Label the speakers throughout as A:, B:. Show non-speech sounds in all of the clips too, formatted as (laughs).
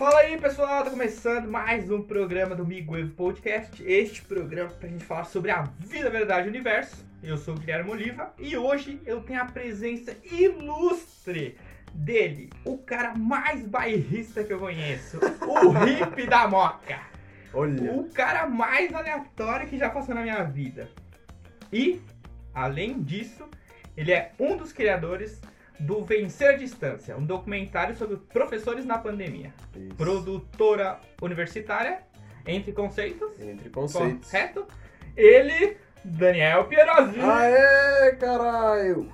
A: Fala aí pessoal, tá começando mais um programa do Miguel Podcast. Este programa pra gente falar sobre a vida, verdade e universo. Eu sou o Guilherme Oliva e hoje eu tenho a presença ilustre dele, o cara mais bairrista que eu conheço, o (laughs) hippie da Moca.
B: Olha.
A: O cara mais aleatório que já passou na minha vida. E, além disso, ele é um dos criadores do Vencer a Distância, um documentário sobre professores na pandemia.
B: Isso.
A: Produtora universitária, entre conceitos,
B: Entre conceitos.
A: correto? Ele, Daniel Pierosi.
B: Aê, caralho!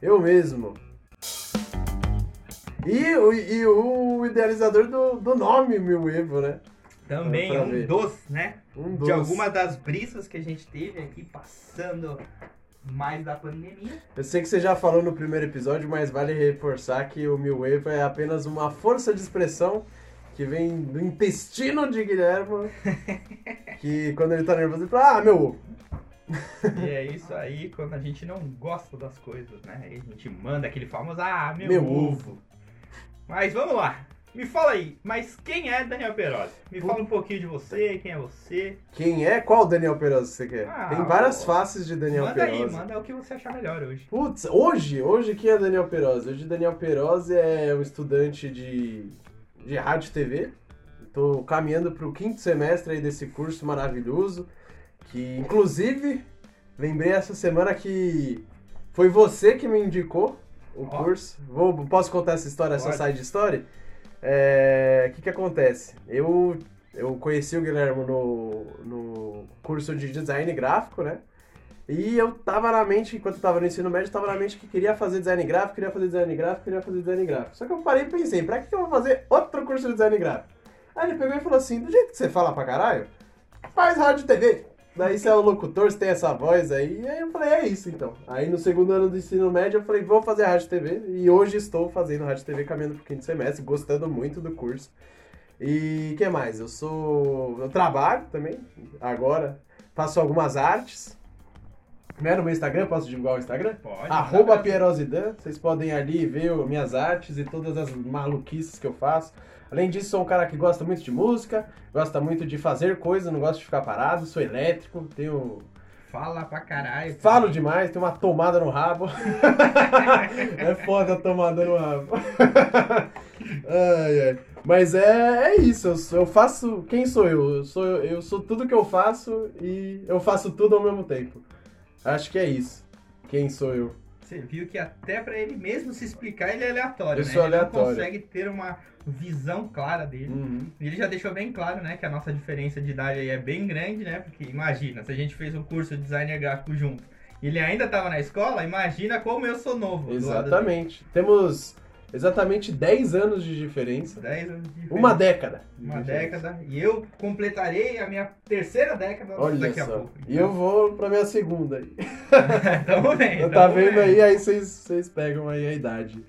B: Eu mesmo. E, o- e o idealizador do, do nome Mil Evo, né?
A: Também um
B: ver.
A: dos, né?
B: Um dos.
A: De algumas das brisas que a gente teve aqui passando mais da pandemia.
B: Eu sei que você já falou no primeiro episódio, mas vale reforçar que o Mil Evo é apenas uma força de expressão que vem do intestino de Guilherme. (laughs) que quando ele tá nervoso, ele fala: Ah, meu ovo.
A: E é isso aí, quando a gente não gosta das coisas, né? A gente manda aquele famoso, ah, meu,
B: Meu
A: ovo. Mas vamos lá. Me fala aí, mas quem é Daniel Perosi? Me fala um pouquinho de você, quem é você.
B: Quem é? Qual Daniel Perosi você quer?
A: Ah,
B: Tem várias
A: o-
B: faces de Daniel
A: manda aí,
B: Perosi.
A: manda o que você achar melhor hoje.
B: Putz, hoje, hoje quem é Daniel Perosi? Hoje Daniel Perosi é um estudante de, de rádio e TV. Tô caminhando pro quinto semestre aí desse curso maravilhoso, que inclusive lembrei essa semana que foi você que me indicou o
A: Ó.
B: curso. Vou, posso contar essa história, essa side story? É, O que que acontece? Eu, eu conheci o Guilherme no, no curso de design gráfico, né? E eu tava na mente, enquanto eu tava no ensino médio, tava na mente que queria fazer design gráfico, queria fazer design gráfico, queria fazer design gráfico. Só que eu parei e pensei, pra que que eu vou fazer outro curso de design gráfico? Aí ele pegou e falou assim, do jeito que você fala pra caralho, faz rádio e TV. Daí você é o locutor, você tem essa voz aí. E aí eu falei, é isso então. Aí no segundo ano do ensino médio eu falei, vou fazer rádio TV. E hoje estou fazendo rádio TV caminhando pro quinto semestre, gostando muito do curso. E que mais? Eu sou. Eu trabalho também, agora. Faço algumas artes. No meu Instagram, posso divulgar o Instagram?
A: Pode.
B: Arroba
A: manda.
B: Pierosidan, vocês podem ali ver minhas artes e todas as maluquices que eu faço. Além disso, sou um cara que gosta muito de música, gosta muito de fazer coisas, não gosto de ficar parado, sou elétrico, tenho.
A: Fala pra caralho.
B: Falo demais, tenho uma tomada no rabo. (laughs) é foda a tomada no rabo. (laughs) ai, ai. Mas é, é isso, eu, sou- eu faço. Quem sou eu? Eu sou, eu sou tudo que eu faço e eu faço tudo ao mesmo tempo. Acho que é isso. Quem sou eu?
A: Você viu que até pra ele mesmo se explicar, ele é aleatório,
B: Eu
A: né?
B: sou
A: ele
B: aleatório.
A: não consegue ter uma visão clara dele.
B: Uhum.
A: Ele já deixou bem claro, né, que a nossa diferença de idade aí é bem grande, né? Porque imagina, se a gente fez um curso de designer gráfico junto e ele ainda tava na escola, imagina como eu sou novo.
B: Exatamente. Temos exatamente 10 anos de diferença.
A: 10 anos de diferença.
B: Uma década.
A: Uma década. E eu completarei a minha terceira década
B: Olha
A: daqui a
B: só.
A: pouco.
B: E eu vou pra minha segunda aí. (laughs)
A: tamo bem.
B: Eu tá vendo
A: bem.
B: aí, aí vocês pegam aí a idade.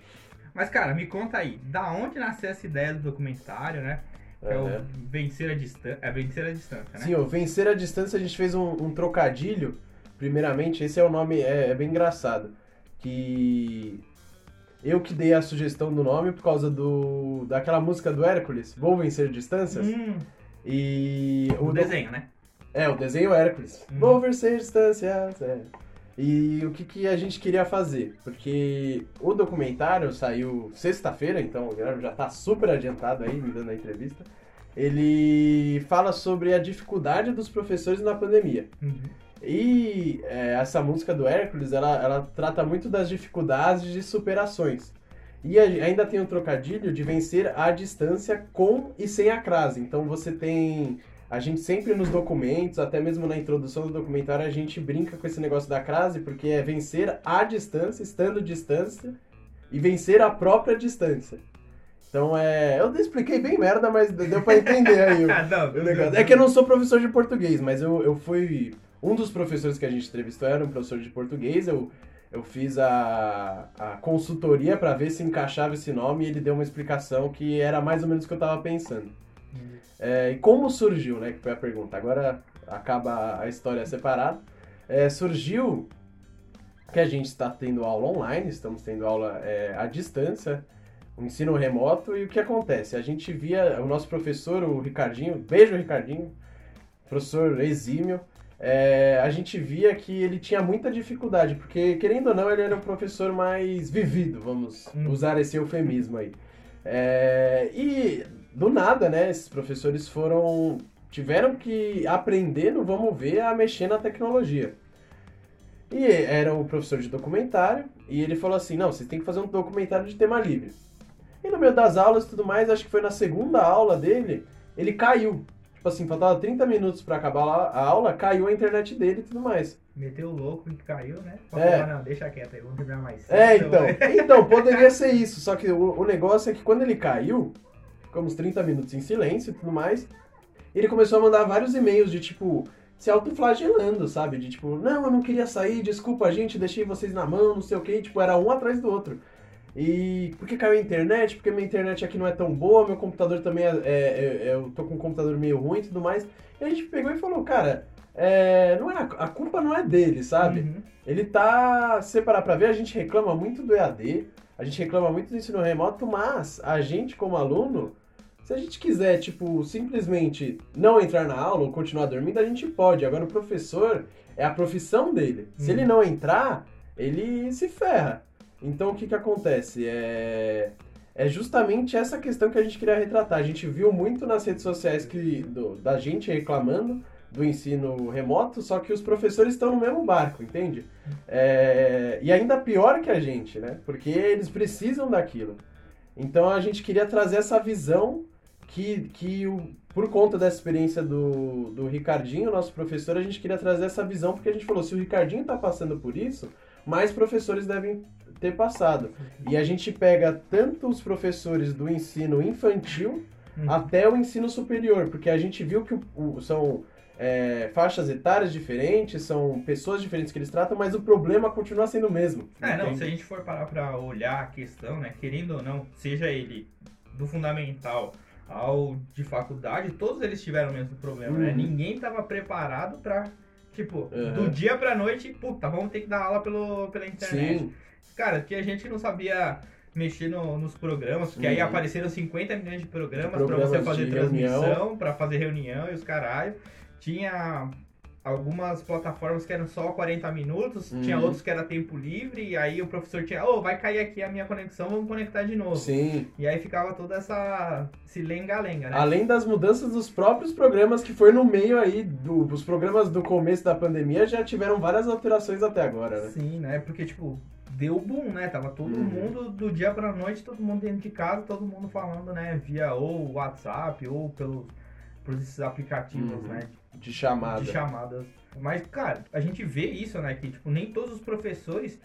A: Mas, cara, me conta aí, da onde nasceu essa ideia do documentário, né? Que é o. Vencer a Distância. É Vencer a Distância, né?
B: Sim, o Vencer a Distância a gente fez um, um trocadilho. Primeiramente, esse é o nome, é, é bem engraçado. Que eu que dei a sugestão do nome por causa do daquela música do Hércules, Vou Vencer Distâncias.
A: Hum,
B: E
A: o
B: doc-
A: desenho, né?
B: É, o desenho Hércules.
A: Uhum.
B: Vou vencer distâncias. É. E o que, que a gente queria fazer? Porque o documentário saiu sexta-feira, então o Guilherme já tá super adiantado aí, me dando a entrevista. Ele fala sobre a dificuldade dos professores na pandemia.
A: Uhum.
B: E é, essa música do Hércules, ela, ela trata muito das dificuldades de superações. E a- ainda tem um trocadilho de vencer à distância com e sem a crase. Então você tem. A gente sempre nos documentos, até mesmo na introdução do documentário, a gente brinca com esse negócio da crase, porque é vencer à distância, estando distância, e vencer a própria distância. Então é. Eu expliquei bem merda, mas deu pra entender aí o, (laughs)
A: Ah, não,
B: o negócio. É que eu não sou professor de português, mas eu, eu fui. Um dos professores que a gente entrevistou era um professor de português. Eu, eu fiz a, a consultoria para ver se encaixava esse nome e ele deu uma explicação que era mais ou menos o que eu tava pensando. É, e como surgiu, né? Que foi a pergunta. Agora acaba a história separada. É, surgiu que a gente está tendo aula online, estamos tendo aula é, à distância. o ensino remoto e o que acontece? A gente via o nosso professor, o Ricardinho, beijo Ricardinho, professor exímio, é, a gente via que ele tinha muita dificuldade, porque querendo ou não, ele era um professor mais vivido, vamos
A: Hum.
B: usar esse eufemismo aí. É, e do nada, né, esses professores foram tiveram que aprender no vamos ver a mexer na tecnologia. E era o professor de documentário, e ele falou assim: não, vocês têm que fazer um documentário de tema livre. E no meio das aulas e tudo mais, acho que foi na segunda aula dele, ele caiu. Tipo assim, faltava 30 minutos pra acabar a a aula, caiu a internet dele e tudo mais.
A: Meteu o louco e caiu, né?
B: É.
A: Falar, não, deixa quieto aí, vamos terminar mais
B: É,
A: cedo,
B: então.
A: vai. (laughs)
B: Então, poderia ser isso. Só que o, o negócio é que quando ele caiu, ficamos 30 minutos em silêncio e tudo mais. Ele começou a mandar vários e-mails de tipo, se autoflagelando, sabe? De tipo, não, eu não queria sair, desculpa, gente, deixei vocês na mão, não sei o que. Tipo, era um atrás do outro. E por que caiu a internet? Porque minha internet aqui não é tão boa, meu computador também é, é- é- eu tô com um computador meio ruim e tudo mais. E a gente pegou e falou, cara, é, não é, a culpa não é dele, sabe?
A: Uhum.
B: Ele tá, se parar pra ver, a gente reclama muito do EAD, a gente reclama muito do ensino remoto, mas a gente como aluno, se a gente quiser, tipo, simplesmente não entrar na aula ou continuar dormindo, a gente pode. Agora o professor é a profissão dele. Se
A: Uhum.
B: ele não entrar, ele se ferra. Então o que que acontece? É... É justamente essa questão que a gente queria retratar. A gente viu muito nas redes sociais que, do- da gente reclamando do ensino remoto, só que os professores estão no mesmo barco, entende? É, e ainda pior que a gente, né? Porque eles precisam daquilo. Então a gente queria trazer essa visão que, que o, por conta dessa experiência do, do Ricardinho, nosso professor, a gente queria trazer essa visão, porque a gente falou, se o Ricardinho está passando por isso, mais professores devem ter passado. E a gente pega tanto os professores do ensino infantil
A: Uhum.
B: até o ensino superior, porque a gente viu que o- o- são é, faixas etárias diferentes, são pessoas diferentes que eles tratam, mas o problema continua sendo o mesmo.
A: É, não, se a gente for parar pra olhar a questão, né, querendo ou não, seja ele do fundamental ao de faculdade, todos eles tiveram o mesmo problema, né?
B: Uhum.
A: Ninguém tava preparado pra, tipo,
B: Uhum.
A: do dia pra noite, puta, vamos ter que dar aula pelo, pela internet.
B: Sim,
A: Cara, que a gente não sabia mexer no- nos programas, porque aí
B: Uhum.
A: apareceram 50 milhões de programas,
B: De
A: pra você
B: programas
A: fazer transmissão,
B: reunião.
A: pra fazer reunião e os caralho. Tinha algumas plataformas que eram só 40 minutos,
B: Uhum.
A: tinha outros que era tempo livre, e aí o professor tinha, ô, vai cair aqui a minha conexão, vamos conectar de novo.
B: sim.
A: E aí ficava toda essa. esse lenga-lenga, né?
B: Além das mudanças dos próprios programas que foi no meio aí do, os programas do começo da pandemia já tiveram várias alterações até agora, né?
A: Sim, né? Porque, tipo, deu boom, né? Tava todo
B: Uhum.
A: mundo, do dia pra noite, todo mundo dentro de casa, todo mundo falando, né? Via ou WhatsApp ou pelos, por esses aplicativos,
B: Uhum.
A: né?
B: De chamada.
A: De chamadas. Mas, cara, a gente vê isso, né? Que, tipo, nem todos os professores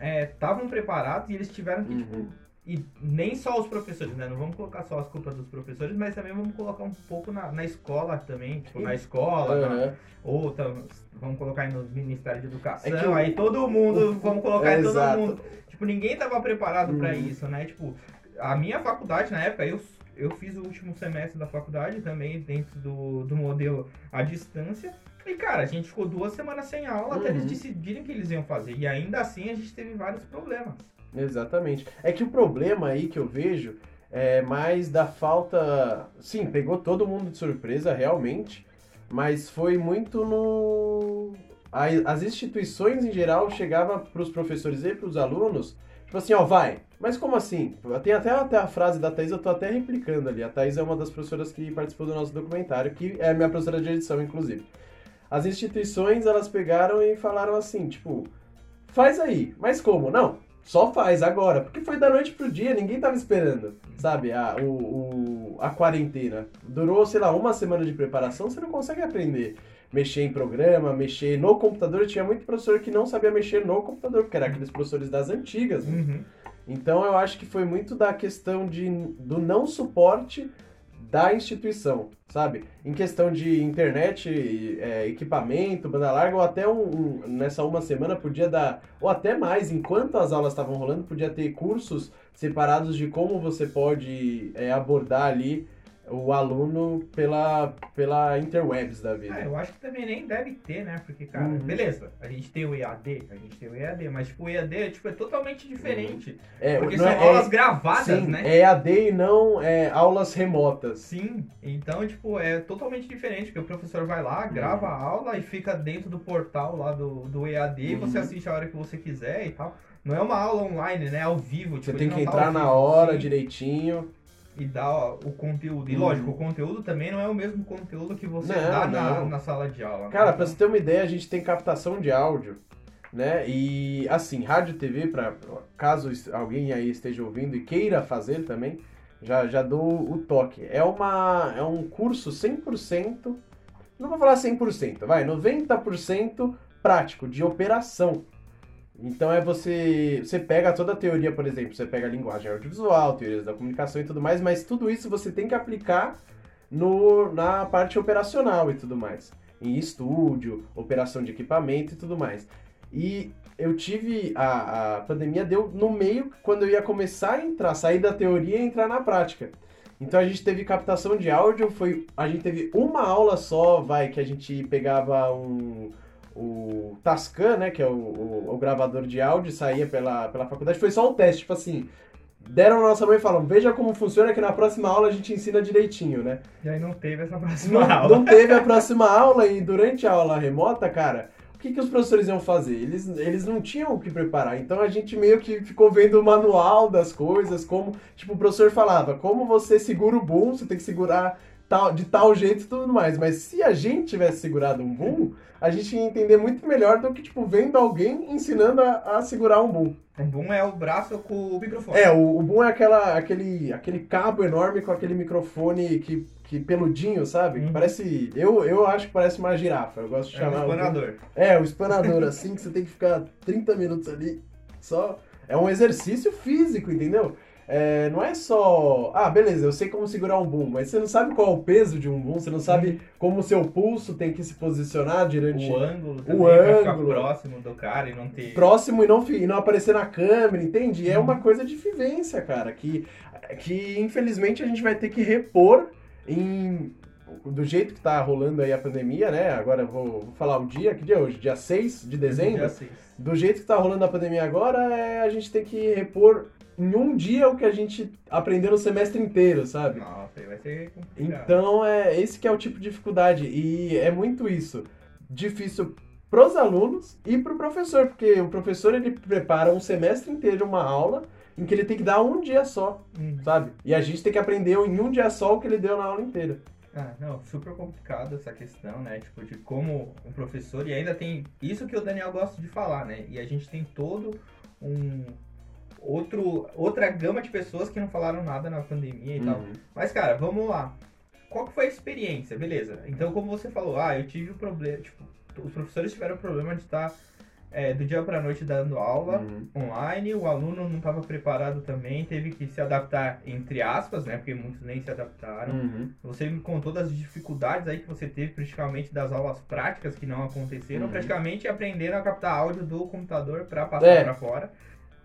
A: estavam preparados e eles tiveram que, tipo,
B: Uhum.
A: e nem só os professores, né? Não vamos colocar só as culpas dos professores, mas também vamos colocar um pouco na, na escola também, tipo, na escola, na-
B: Aham.
A: ou tam- vamos colocar aí no Ministério de Educação,
B: É que
A: aí todo mundo,
B: o-
A: vamos colocar
B: é,
A: todo
B: exato.
A: mundo. Tipo, ninguém tava preparado
B: Uhum.
A: isso, né? Tipo, a minha faculdade na época, eu, eu fiz o último semestre da faculdade também dentro do, do modelo à distância. E, cara, a gente ficou duas semanas sem aula até
B: Uhum.
A: eles decidirem o que eles iam fazer. E ainda assim a gente teve vários problemas.
B: Exatamente. É que o problema aí que eu vejo é mais da falta. Sim, pegou todo mundo de surpresa, realmente. Mas foi muito no. As instituições em geral chegavam para os professores e para os alunos, tipo assim, ó, vai. Mas como assim? Tem até, até a frase da Thaís, eu tô até replicando ali. A Thaís é uma das professoras que participou do nosso documentário, que é minha professora de edição, inclusive. As instituições, elas pegaram e falaram assim, tipo, faz aí. Mas como? Não, só faz agora. Porque foi da noite pro dia, ninguém tava esperando, sabe? A, o, o- a quarentena. Durou, sei lá, uma semana de preparação, você não consegue aprender. Mexer em programa, mexer no computador. Tinha muito professor que não sabia mexer no computador, porque era aqueles professores das antigas. né?
A: Uhum.
B: Então eu acho que foi muito da questão de, do não suporte da instituição, sabe? Em questão de internet, é, equipamento, banda larga, ou até um, um- nessa uma semana podia dar, ou até mais, enquanto as aulas estavam rolando, podia ter cursos separados de como você pode é, abordar ali o aluno pela, pela interwebs da vida.
A: Ah, eu acho que também nem deve ter, né? Porque, cara,
B: Uhum.
A: beleza, a gente tem o EAD, a gente tem o EAD, mas tipo, o EAD tipo, é totalmente diferente.
B: É,
A: porque são
B: é-
A: aulas
B: é-
A: gravadas,
B: sim,
A: né?
B: é AD e não é, aulas remotas.
A: Sim, então, tipo, é totalmente diferente, porque o professor vai lá, grava a aula e fica dentro do portal lá do, do EAD, e você
B: Uhum.
A: assiste a hora que você quiser e tal. Não é uma aula online, né? Ao vivo.
B: Você
A: tipo,
B: tem
A: ele
B: que
A: tá
B: entrar
A: ao
B: na hora
A: sim,
B: direitinho.
A: E dar ó, o conteúdo. E
B: Uhum.
A: lógico, o conteúdo também não é o mesmo conteúdo que você
B: Não,
A: dá na,
B: não.
A: na sala de aula. né?
B: Cara, pra
A: Então,
B: você ter uma ideia, a gente tem captação de áudio, né? E assim, rádio e TV, pra, caso alguém aí esteja ouvindo e queira fazer também, já, já dou o toque. É, uma, é um curso 100%, não vou falar 100%, vai, 90% prático, de operação. Então é você, você pega toda a teoria, por exemplo, você pega a linguagem audiovisual, teorias da comunicação e tudo mais, mas tudo isso você tem que aplicar no, na parte operacional e tudo mais. Em estúdio, operação de equipamento e tudo mais. E eu tive. A, a pandemia deu no meio quando eu ia começar a entrar, sair da teoria e entrar na prática. Então a gente teve captação de áudio, foi. A gente teve uma aula só, vai, que a gente pegava um. O Tascam, né? Que é o, o, o gravador de áudio, saía pela, pela faculdade. Foi só um teste, tipo assim. Deram na nossa mãe e falaram, veja como funciona, que na próxima aula a gente ensina direitinho, né?
A: E aí não teve essa próxima
B: Não,
A: aula.
B: não teve a próxima aula e durante a aula remota, cara, o que, que os professores iam fazer? Eles, eles não tinham o que preparar. Então a gente meio que ficou vendo o manual das coisas, como, tipo, o professor falava, como você segura o boom, você tem que segurar tal, de tal jeito e tudo mais. Mas se a gente tivesse segurado um boom, a gente ia entender muito melhor do que, tipo, vendo alguém ensinando a, a segurar um boom.
A: O boom é o braço com o microfone.
B: É, o, o boom é aquela, aquele, aquele cabo enorme com aquele microfone que, que peludinho, sabe? Que
A: Uhum.
B: Parece. Eu, eu acho que parece uma girafa. Eu gosto de
A: É o
B: chamar. boom-
A: espanador.
B: É, o espanador, assim, que você tem que ficar 30 minutos ali só. É um exercício físico, entendeu? É, não é só. Ah, beleza, eu sei como segurar um boom, mas você não sabe qual é o peso de um boom, você não sabe como o seu pulso tem que se posicionar durante.
A: O ângulo também,
B: O
A: pra ficar
B: ângulo.
A: próximo do cara e não ter...
B: próximo e não, e não aparecer na câmera, entende? É
A: Uhum.
B: uma coisa de vivência, cara, que, que infelizmente a gente vai ter que repor em do jeito que tá rolando aí a pandemia, né? Agora eu vou, vou falar o dia, que dia é hoje? Dia 6 de dezembro?
A: Dia seis.
B: Do jeito que tá rolando a pandemia agora, é a gente tem que repor em um dia o que a gente aprendeu no semestre inteiro, sabe?
A: Nossa, aí vai ser complicado.
B: Então, é esse que é o tipo de dificuldade. E é muito isso. Difícil pros alunos e pro professor, porque o professor ele prepara um semestre inteiro uma aula em que ele tem que dar um dia só,
A: Hum.
B: sabe? E a gente tem que aprender em um dia só o que ele deu na aula inteira.
A: Ah, não, super complicado essa questão, né? Tipo, de como um professor, e ainda tem isso que o Daniel gosta de falar, né? E a gente tem todo um outro outra gama de pessoas que não falaram nada na pandemia e tal.
B: Uhum.
A: Mas, cara, vamos lá. Qual que foi a experiência? Beleza. Então, como você falou, ah, eu tive o problema, tipo, os professores tiveram o problema de estar é, do dia pra noite dando aula
B: Uhum.
A: online, o aluno não estava preparado também, teve que se adaptar, entre aspas, né? Porque muitos nem se adaptaram.
B: Uhum.
A: Você me contou das dificuldades aí que você teve praticamente das aulas práticas que não aconteceram,
B: Uhum.
A: praticamente aprendendo a captar áudio do computador para passar
B: É.
A: pra fora.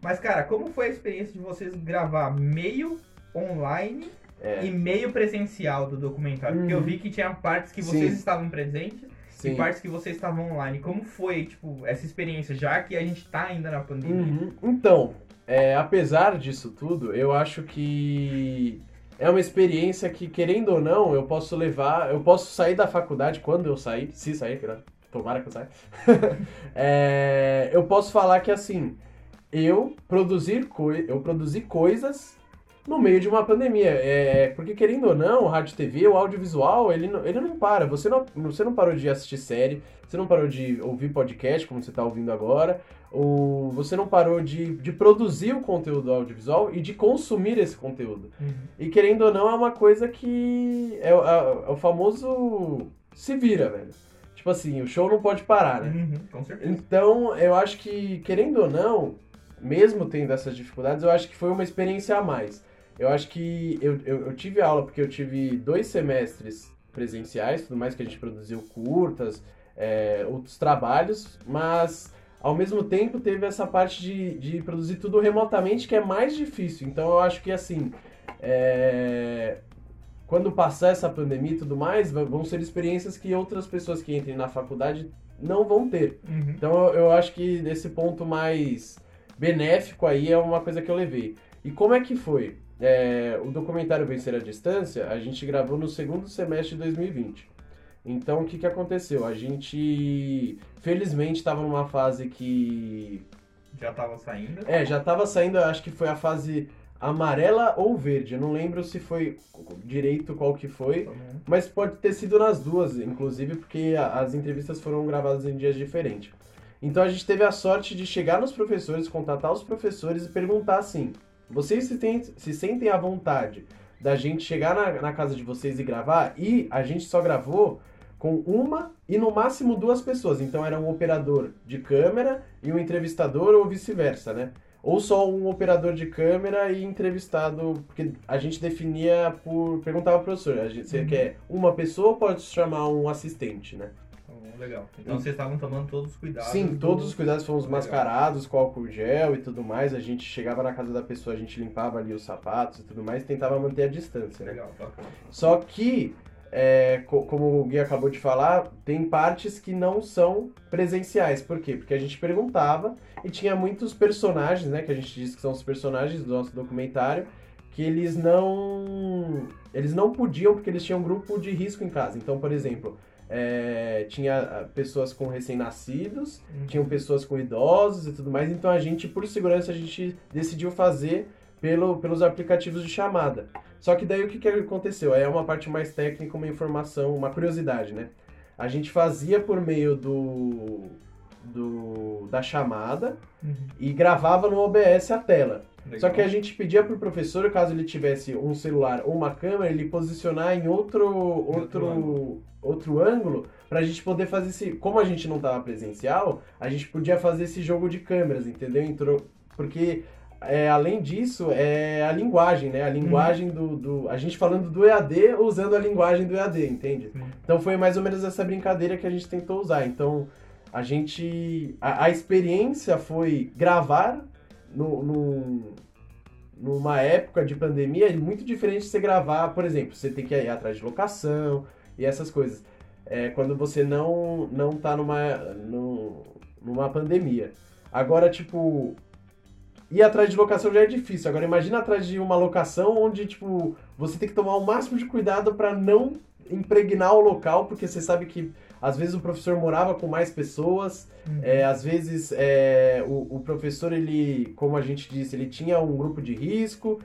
A: Mas cara, como foi a experiência de vocês gravar meio online
B: É.
A: e meio presencial do documentário? Porque eu
B: Uhum.
A: vi que tinha partes que vocês
B: Sim.
A: estavam presentes
B: Sim.
A: e partes que vocês estavam online. Como foi, tipo, essa experiência, já que a gente tá ainda na pandemia?
B: Uhum. Então, é, apesar disso tudo, eu acho que é uma experiência que, querendo ou não, eu posso levar. Eu posso sair da faculdade quando eu sair, se sair, tomara que eu saia. (laughs) É, eu posso falar que assim, eu produzir coi eu produzi coisas no meio de uma pandemia. É, porque querendo ou não, o rádio TV, o audiovisual, ele não, ele não para. Você não, você não parou de assistir série, você não parou de ouvir podcast, como você está ouvindo agora, ou você não parou de, de produzir o conteúdo audiovisual e de consumir esse conteúdo.
A: Uhum.
B: E querendo ou não, é uma coisa que é, o- é o famoso se vira, velho. Tipo assim, o show não pode parar, né?
A: Uhum, com certeza.
B: Então, eu acho que, querendo ou não, mesmo tendo essas dificuldades, eu acho que foi uma experiência a mais. Eu acho que eu, eu, eu tive aula porque eu tive dois semestres presenciais, tudo mais que a gente produziu curtas, é, outros trabalhos, mas ao mesmo tempo teve essa parte de, de produzir tudo remotamente que é mais difícil. Então eu acho que assim, é, quando passar essa pandemia e tudo mais, vão ser experiências que outras pessoas que entrem na faculdade não vão ter.
A: Uhum.
B: Então eu, acho que esse ponto mais benéfico aí é uma coisa que eu levei. E como é que foi? É, o documentário Vencer a Distância, a gente gravou no segundo semestre de 2020. Então o que, que aconteceu? A gente, felizmente, estava numa fase que.
A: Já tava saindo.
B: É, já estava saindo, acho que foi a fase amarela ou verde. Eu não lembro se foi direito qual que foi. Mas pode ter sido nas duas, inclusive, porque as entrevistas foram gravadas em dias diferentes. Então a gente teve a sorte de chegar nos professores, contatar os professores e perguntar assim: vocês se, tem- se sentem à vontade da gente chegar na, na casa de vocês e gravar? E a gente só gravou com uma e no máximo duas pessoas. Então era um operador de câmera e um entrevistador ou vice-versa, né? Ou só um operador de câmera e entrevistado, porque a gente definia por. Perguntava ao professor, a gente, você
A: Uhum.
B: quer uma pessoa ou pode chamar um assistente, né?
A: Então, legal. Então vocês estavam tomando todos os cuidados.
B: Sim,
A: do-
B: todos os cuidados fomos
A: Legal.
B: mascarados com álcool gel e tudo mais. A gente chegava na casa da pessoa, a gente limpava ali os sapatos e tudo mais, tentava manter a distância, né?
A: Legal, bacana.
B: Só que, é, co- como o Gui acabou de falar, tem partes que não são presenciais. Por quê? Porque a gente perguntava e tinha muitos personagens, né? Que a gente diz que são os personagens do nosso documentário, que eles não. Eles não podiam porque eles tinham um grupo de risco em casa. Então, por exemplo, é, tinha ah, pessoas com recém-nascidos,
A: Uhum.
B: tinham pessoas com idosos e tudo mais, então a gente, por segurança, a gente decidiu fazer pelo, pelos aplicativos de chamada. Só que daí o que, que aconteceu? É uma parte mais técnica, uma informação, uma curiosidade, né? A gente fazia por meio do, do da chamada
A: Uhum.
B: e gravava no OBS a tela.
A: Legal.
B: Só que a gente pedia pro professor, caso ele tivesse um celular ou uma câmera, ele posicionar em outro
A: outro
B: outro outro ângulo pra gente poder fazer esse, como a gente não tava presencial, a gente podia fazer esse jogo de câmeras, entendeu? Entrou porque é, além disso, é a linguagem, né? A linguagem do, do. A gente falando do EAD usando a linguagem do EAD, entende? Então foi mais ou menos essa brincadeira que a gente tentou usar. Então a gente. A, a experiência foi gravar no, no- numa época de pandemia é muito diferente de você gravar, por exemplo, você tem que ir atrás de locação e essas coisas. É, quando você não, não tá numa, no- numa pandemia. Agora, tipo, ir atrás de locação já é difícil. Agora imagina atrás de uma locação onde, tipo, você tem que tomar o máximo de cuidado para não impregnar o local, porque você sabe que às vezes o professor morava com mais pessoas,
A: Uhum.
B: é, às vezes é, o, o professor, ele, como a gente disse, ele tinha um grupo de risco,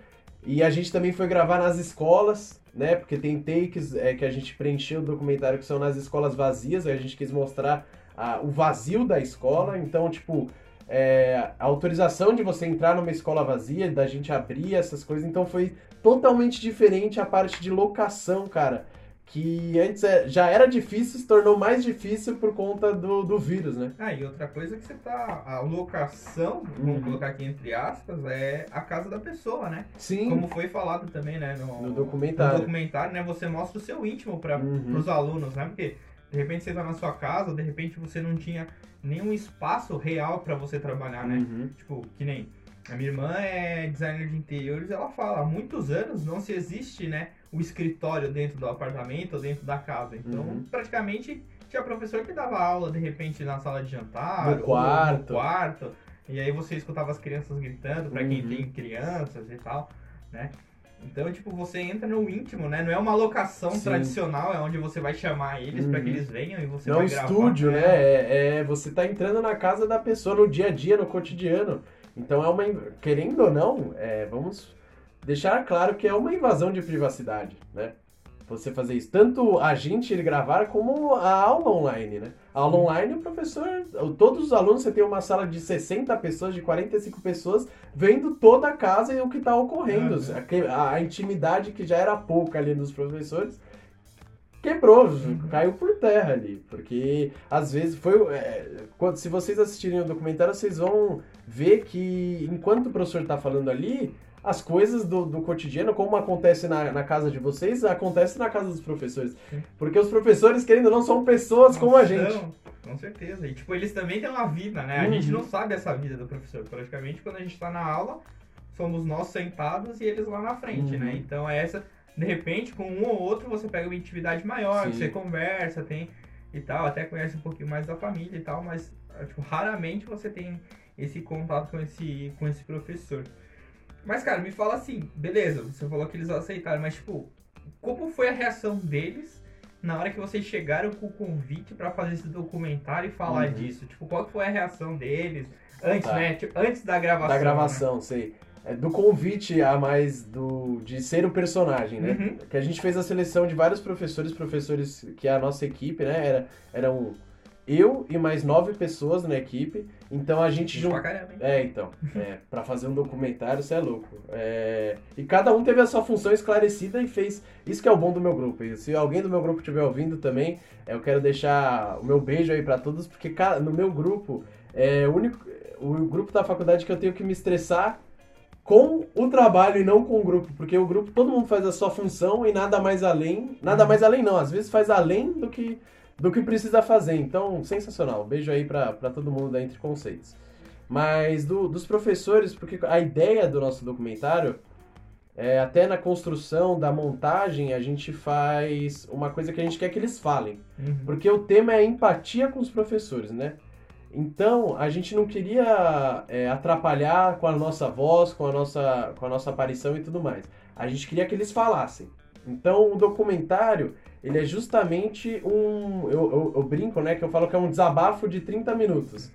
B: e a gente também foi gravar nas escolas, né? Porque tem takes é, que a gente preencheu o documentário que são nas escolas vazias, a gente quis mostrar ah, o vazio da escola, então, tipo, é, a autorização de você entrar numa escola vazia, da gente abrir essas coisas, então foi totalmente diferente a parte de locação, cara. Que antes é- já era difícil, se tornou mais difícil por conta do, do vírus, né?
A: Ah, e outra coisa que você tá. A locação, vamos
B: Uhum.
A: colocar aqui entre aspas, é a casa da pessoa, né?
B: Sim.
A: Como foi falado também, né? No,
B: No documentário.
A: no documentário, né? Você mostra o seu íntimo para
B: Uhum.
A: os alunos, né? Porque de repente você tá na sua casa, de repente você não tinha nenhum espaço real para você trabalhar, né?
B: Uhum.
A: Tipo, que nem a minha irmã é designer de interiores, ela fala, há muitos anos não se existe, né, o escritório dentro do apartamento ou dentro da casa. Então,
B: Uhum.
A: praticamente tinha professor que dava aula de repente na sala de jantar,
B: No quarto.
A: no quarto, e aí você escutava as crianças gritando para quem
B: Uhum.
A: tem crianças e tal, né? Então, tipo, você entra no íntimo, né? Não é uma locação
B: Sim.
A: tradicional, é onde você vai chamar eles para que
B: Uhum.
A: eles venham e você
B: Não é um
A: vai gravar.
B: estúdio,
A: É.
B: né? É, é- você tá entrando na casa da pessoa no dia a dia, no cotidiano. Então é uma. Querendo ou não, é, vamos deixar claro que é uma invasão de privacidade, né? Você fazer isso. Tanto a gente gravar como a aula online, né? A aula online, o professor. Todos os alunos, você tem uma sala de 60 pessoas, de 45 pessoas, vendo toda a casa e o que está ocorrendo.
A: Uhum.
B: Aque- A, a intimidade que já era pouca ali dos professores quebrou, caiu por terra ali. Porque às vezes foi. é, quando, se vocês assistirem o documentário, vocês vão ver que enquanto o professor está falando ali, as coisas do, do cotidiano, como acontece na, na casa de vocês, acontece na casa dos professores. Porque os professores, querendo ou não, são pessoas como a
A: Não,
B: gente.
A: Com certeza. E tipo, eles também têm uma vida, né? A gente
B: Uhum.
A: não sabe essa vida do professor. Praticamente, quando a gente tá na aula, somos nós sentados e eles lá na frente,
B: Uhum.
A: né? Então é essa. de repente, com um ou outro, você pega uma intimidade maior, você conversa, tem e tal, até conhece um pouquinho mais da família e tal, mas tipo, raramente você tem esse contato com esse, com esse professor. Mas, cara, me fala assim, beleza, você falou que eles aceitaram, mas, tipo, como foi a reação deles na hora que vocês chegaram com o convite pra fazer esse documentário e falar
B: Uhum.
A: disso? Tipo, qual foi a reação deles antes,
B: Tá.
A: né? Tipo, antes da gravação.
B: Da gravação, sei. É, do convite a mais do de ser o personagem, né?
A: Uhum.
B: Que a gente fez a seleção de vários professores, professores que a nossa equipe, né? Era, eram eu e mais nove pessoas na equipe. Então a gente juntou.
A: hein?
B: É, então. É, pra fazer um documentário, você é louco. É, e cada um teve a sua função esclarecida e fez. Isso que é o bom do meu grupo. E se alguém do meu grupo estiver ouvindo também, eu quero deixar o meu beijo aí pra todos, porque no meu grupo é o único. O grupo da faculdade que eu tenho que me estressar com o trabalho e não com o grupo, porque o grupo todo mundo faz a sua função e nada mais além, nada
A: Uhum.
B: mais além não, às vezes faz além do que do que precisa fazer. Então, sensacional. Beijo aí pra pra todo mundo da Entre Conceitos. Mas do- dos professores, porque a ideia do nosso documentário é até na construção da montagem a gente faz uma coisa que a gente quer que eles falem.
A: Uhum.
B: Porque o tema é empatia com os professores, né? Então, a gente não queria é, atrapalhar com a nossa voz, com a nossa, com a nossa aparição e tudo mais. A gente queria que eles falassem. Então, o documentário, ele é justamente um... Eu, eu, eu brinco, né? Que eu falo que é um desabafo de 30 minutos.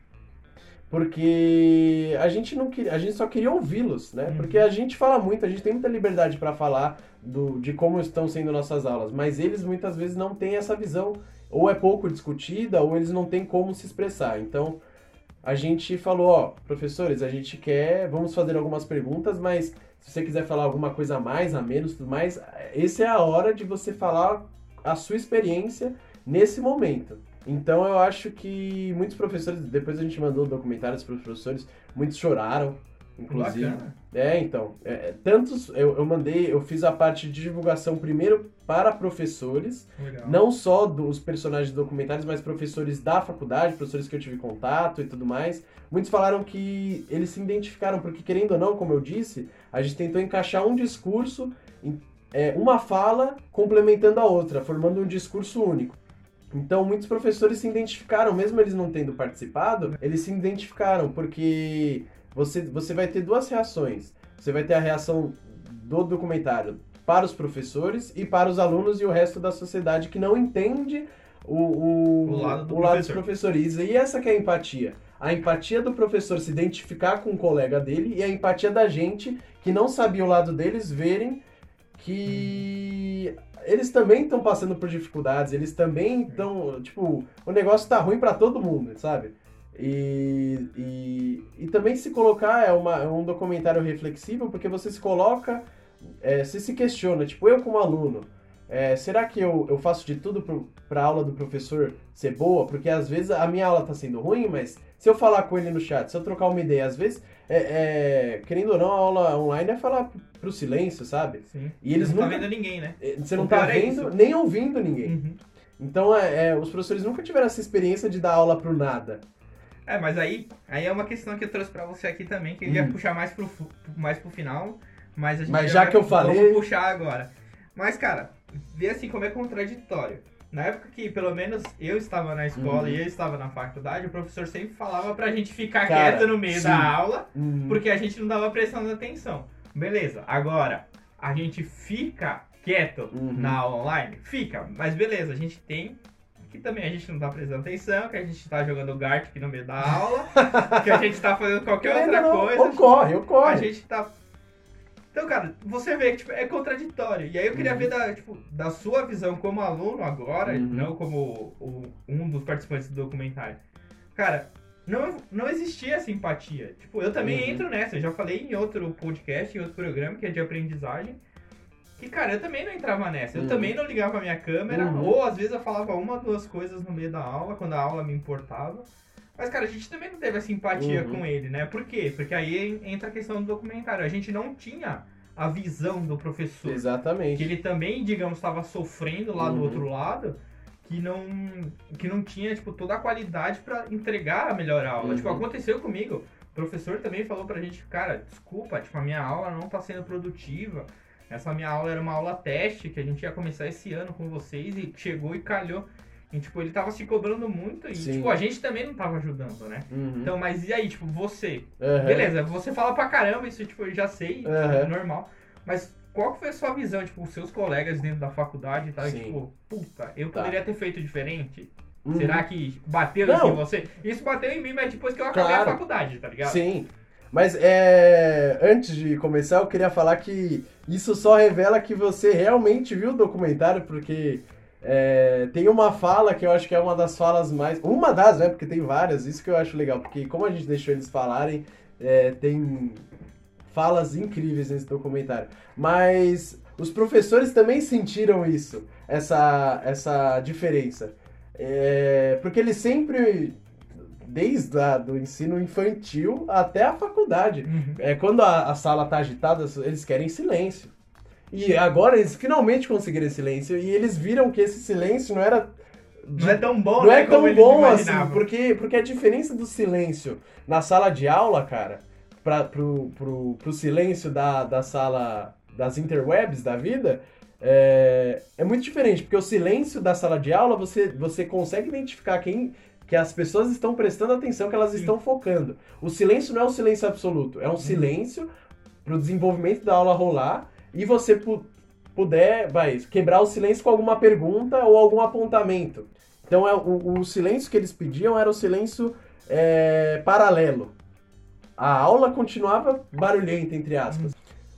B: Porque a gente não queria, a gente só queria ouvi-los, né?
A: Uhum.
B: Porque a gente fala muito, a gente tem muita liberdade para falar do, de como estão sendo nossas aulas, mas eles muitas vezes não têm essa visão, ou é pouco discutida, ou eles não têm como se expressar. Então, a gente falou, ó, professores, a gente quer, vamos fazer algumas perguntas, mas se você quiser falar alguma coisa a mais, a menos, tudo mais, essa é a hora de você falar a sua experiência nesse momento. Então eu acho que muitos professores, depois a gente mandou documentários para os professores, muitos choraram, inclusive.
A: Bacana.
B: É, então, é, é, tantos, eu, eu mandei, eu fiz a parte de divulgação primeiro para professores,
A: Legal.
B: não só dos personagens documentários, mas professores da faculdade, professores que eu tive contato e tudo mais. Muitos falaram que eles se identificaram, porque querendo ou não, como eu disse, a gente tentou encaixar um discurso, em- é, uma fala complementando a outra, formando um discurso único. Então, muitos professores se identificaram, mesmo eles não tendo participado, eles se identificaram, porque você, você vai ter duas reações. Você vai ter a reação do documentário para os professores e para os alunos e o resto da sociedade que não entende o, o,
A: O lado do
B: o lado dos
A: professor.
B: professores. E essa que é a empatia. A empatia do professor se identificar com o colega dele e a empatia da gente que não sabia o lado deles verem que eles também estão passando por dificuldades, eles também estão, tipo, o negócio tá ruim pra todo mundo, sabe? E, e, e também se colocar é, uma, é um documentário reflexivo porque você se coloca, é, você se questiona, tipo, eu como aluno, é, será que eu, eu faço de tudo pro, pra aula do professor ser boa? Porque às vezes a minha aula tá sendo ruim, mas se eu falar com ele no chat, se eu trocar uma ideia, às vezes, é, é, querendo ou não, a aula online é falar pro silêncio, sabe?
A: Sim.
B: E eles
A: Você não
B: nunca-
A: tá vendo ninguém, né?
B: É, Você não tá
A: é
B: vendo
A: isso.
B: nem ouvindo ninguém.
A: Uhum.
B: Então, é, é, os professores nunca tiveram essa experiência de dar aula pro nada.
A: É, mas aí, aí é uma questão que eu trouxe pra você aqui também, que eu ia
B: Hum.
A: puxar mais pro, mais pro final, mas a gente
B: Mas já
A: vai-
B: que eu falei-
A: Vamos puxar agora. Mas, cara, vê assim como é contraditório. Na época que, pelo menos, eu estava na escola
B: Uhum.
A: e eu estava na faculdade, o professor sempre falava pra gente ficar
B: Cara,
A: quieto no meio
B: sim.
A: da aula,
B: Uhum.
A: porque a gente não dava prestando atenção. Beleza, agora, a gente fica quieto
B: Uhum.
A: na aula online? Fica, mas beleza, a gente tem que também a gente não tá prestando atenção, que a gente tá jogando Gart aqui no meio da aula, que a gente tá fazendo qualquer outra
B: ou não,
A: coisa.
B: Ocorre,
A: A
B: ocorre.
A: gente tá. Então, cara, você vê que tipo, é contraditório. E aí eu queria
B: Uhum.
A: ver da, tipo, da sua visão como aluno agora,
B: Uhum.
A: não como o- um dos participantes do documentário. Cara, não, não existia essa empatia. Tipo, eu também
B: Uhum.
A: entro nessa. Eu já falei em outro podcast, em outro programa, que é de aprendizagem. Que, cara, eu também não entrava nessa. Eu
B: Uhum.
A: também não ligava a minha câmera.
B: Uhum.
A: Ou às vezes eu falava uma, duas coisas no meio da aula, quando a aula me importava. Mas, cara, a gente também não teve essa empatia
B: Uhum.
A: com ele, né? Por quê? Porque aí entra a questão do documentário. A gente não tinha a visão do professor. Que
B: Exatamente.
A: ele também, digamos, estava sofrendo lá do
B: Uhum.
A: outro lado, que não, que não tinha, tipo, toda a qualidade pra entregar a melhor aula.
B: Uhum.
A: Tipo, aconteceu comigo. O professor também falou pra gente, cara, desculpa, tipo, a minha aula não tá sendo produtiva. Essa minha aula era uma aula teste que a gente ia começar esse ano com vocês e chegou e calhou. E, tipo, ele tava se cobrando muito e,
B: Sim.
A: tipo, a gente também não tava ajudando, né?
B: Uhum.
A: Então, mas e aí, tipo, você?
B: Aham.
A: Beleza, você fala pra caramba, isso, tipo, eu já sei,
B: Aham.
A: é normal. Mas qual que foi a sua visão, tipo, os seus colegas dentro da faculdade e tal? e. Tipo, puta, eu
B: Tá.
A: poderia ter feito diferente?
B: Uhum.
A: Será que bateu
B: Não.
A: isso em você? Isso bateu em mim, mas depois que eu acabei
B: Claro.
A: a faculdade, tá ligado?
B: Sim. Mas é, antes de começar, eu queria falar que isso só revela que você realmente viu o documentário, porque é, tem uma fala que eu acho que é uma das falas mais. Uma das, né? Porque tem várias, isso que eu acho legal, porque como a gente deixou eles falarem, é, tem falas incríveis nesse documentário. Mas os professores também sentiram isso, essa, essa diferença. É, porque eles sempre desde a, do ensino infantil até a faculdade.
A: Uhum.
B: É, quando a, a sala tá agitada, eles querem silêncio. E agora eles finalmente conseguiram silêncio e eles viram que esse silêncio não era
A: Não é tão bom,
B: não
A: né?
B: é tão bom assim, porque, porque a diferença do silêncio na sala de aula, cara, pra, pro, pro, pro silêncio da, da sala das interwebs da vida, é, é muito diferente, porque o silêncio da sala de aula, você, você consegue identificar quem que as pessoas estão prestando atenção, que elas
A: Sim.
B: estão focando. O silêncio não é um silêncio absoluto,
A: Uhum.
B: é um silêncio pro desenvolvimento da aula rolar e você pu- puder, vai, quebrar o silêncio com alguma pergunta ou algum apontamento. Então é, o, o silêncio que eles pediam era o silêncio é, paralelo. A aula continuava barulhenta, entre aspas.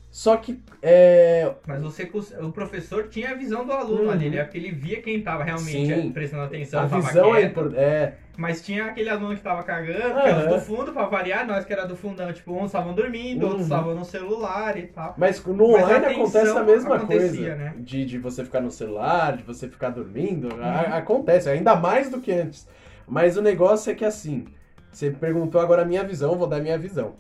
B: Só que é,
A: Mas você, o professor tinha a visão do aluno
B: Uhum.
A: ali, né? Porque ele via quem tava realmente
B: Sim.
A: prestando atenção,
B: a visão é,
A: quieto.
B: é
A: Mas tinha aquele aluno que tava cagando, que era os do fundo, pra variar, nós que era do fundão, tipo, uns estavam dormindo, outros
B: Uhum.
A: estavam no celular e tal.
B: Mas no
A: Mas a
B: online
A: atenção
B: acontece a mesma coisa.
A: né?
B: De, de você ficar no celular, de você ficar dormindo. A- acontece, ainda mais do que antes. Mas o negócio é que assim, você perguntou agora a minha visão, vou dar a minha visão.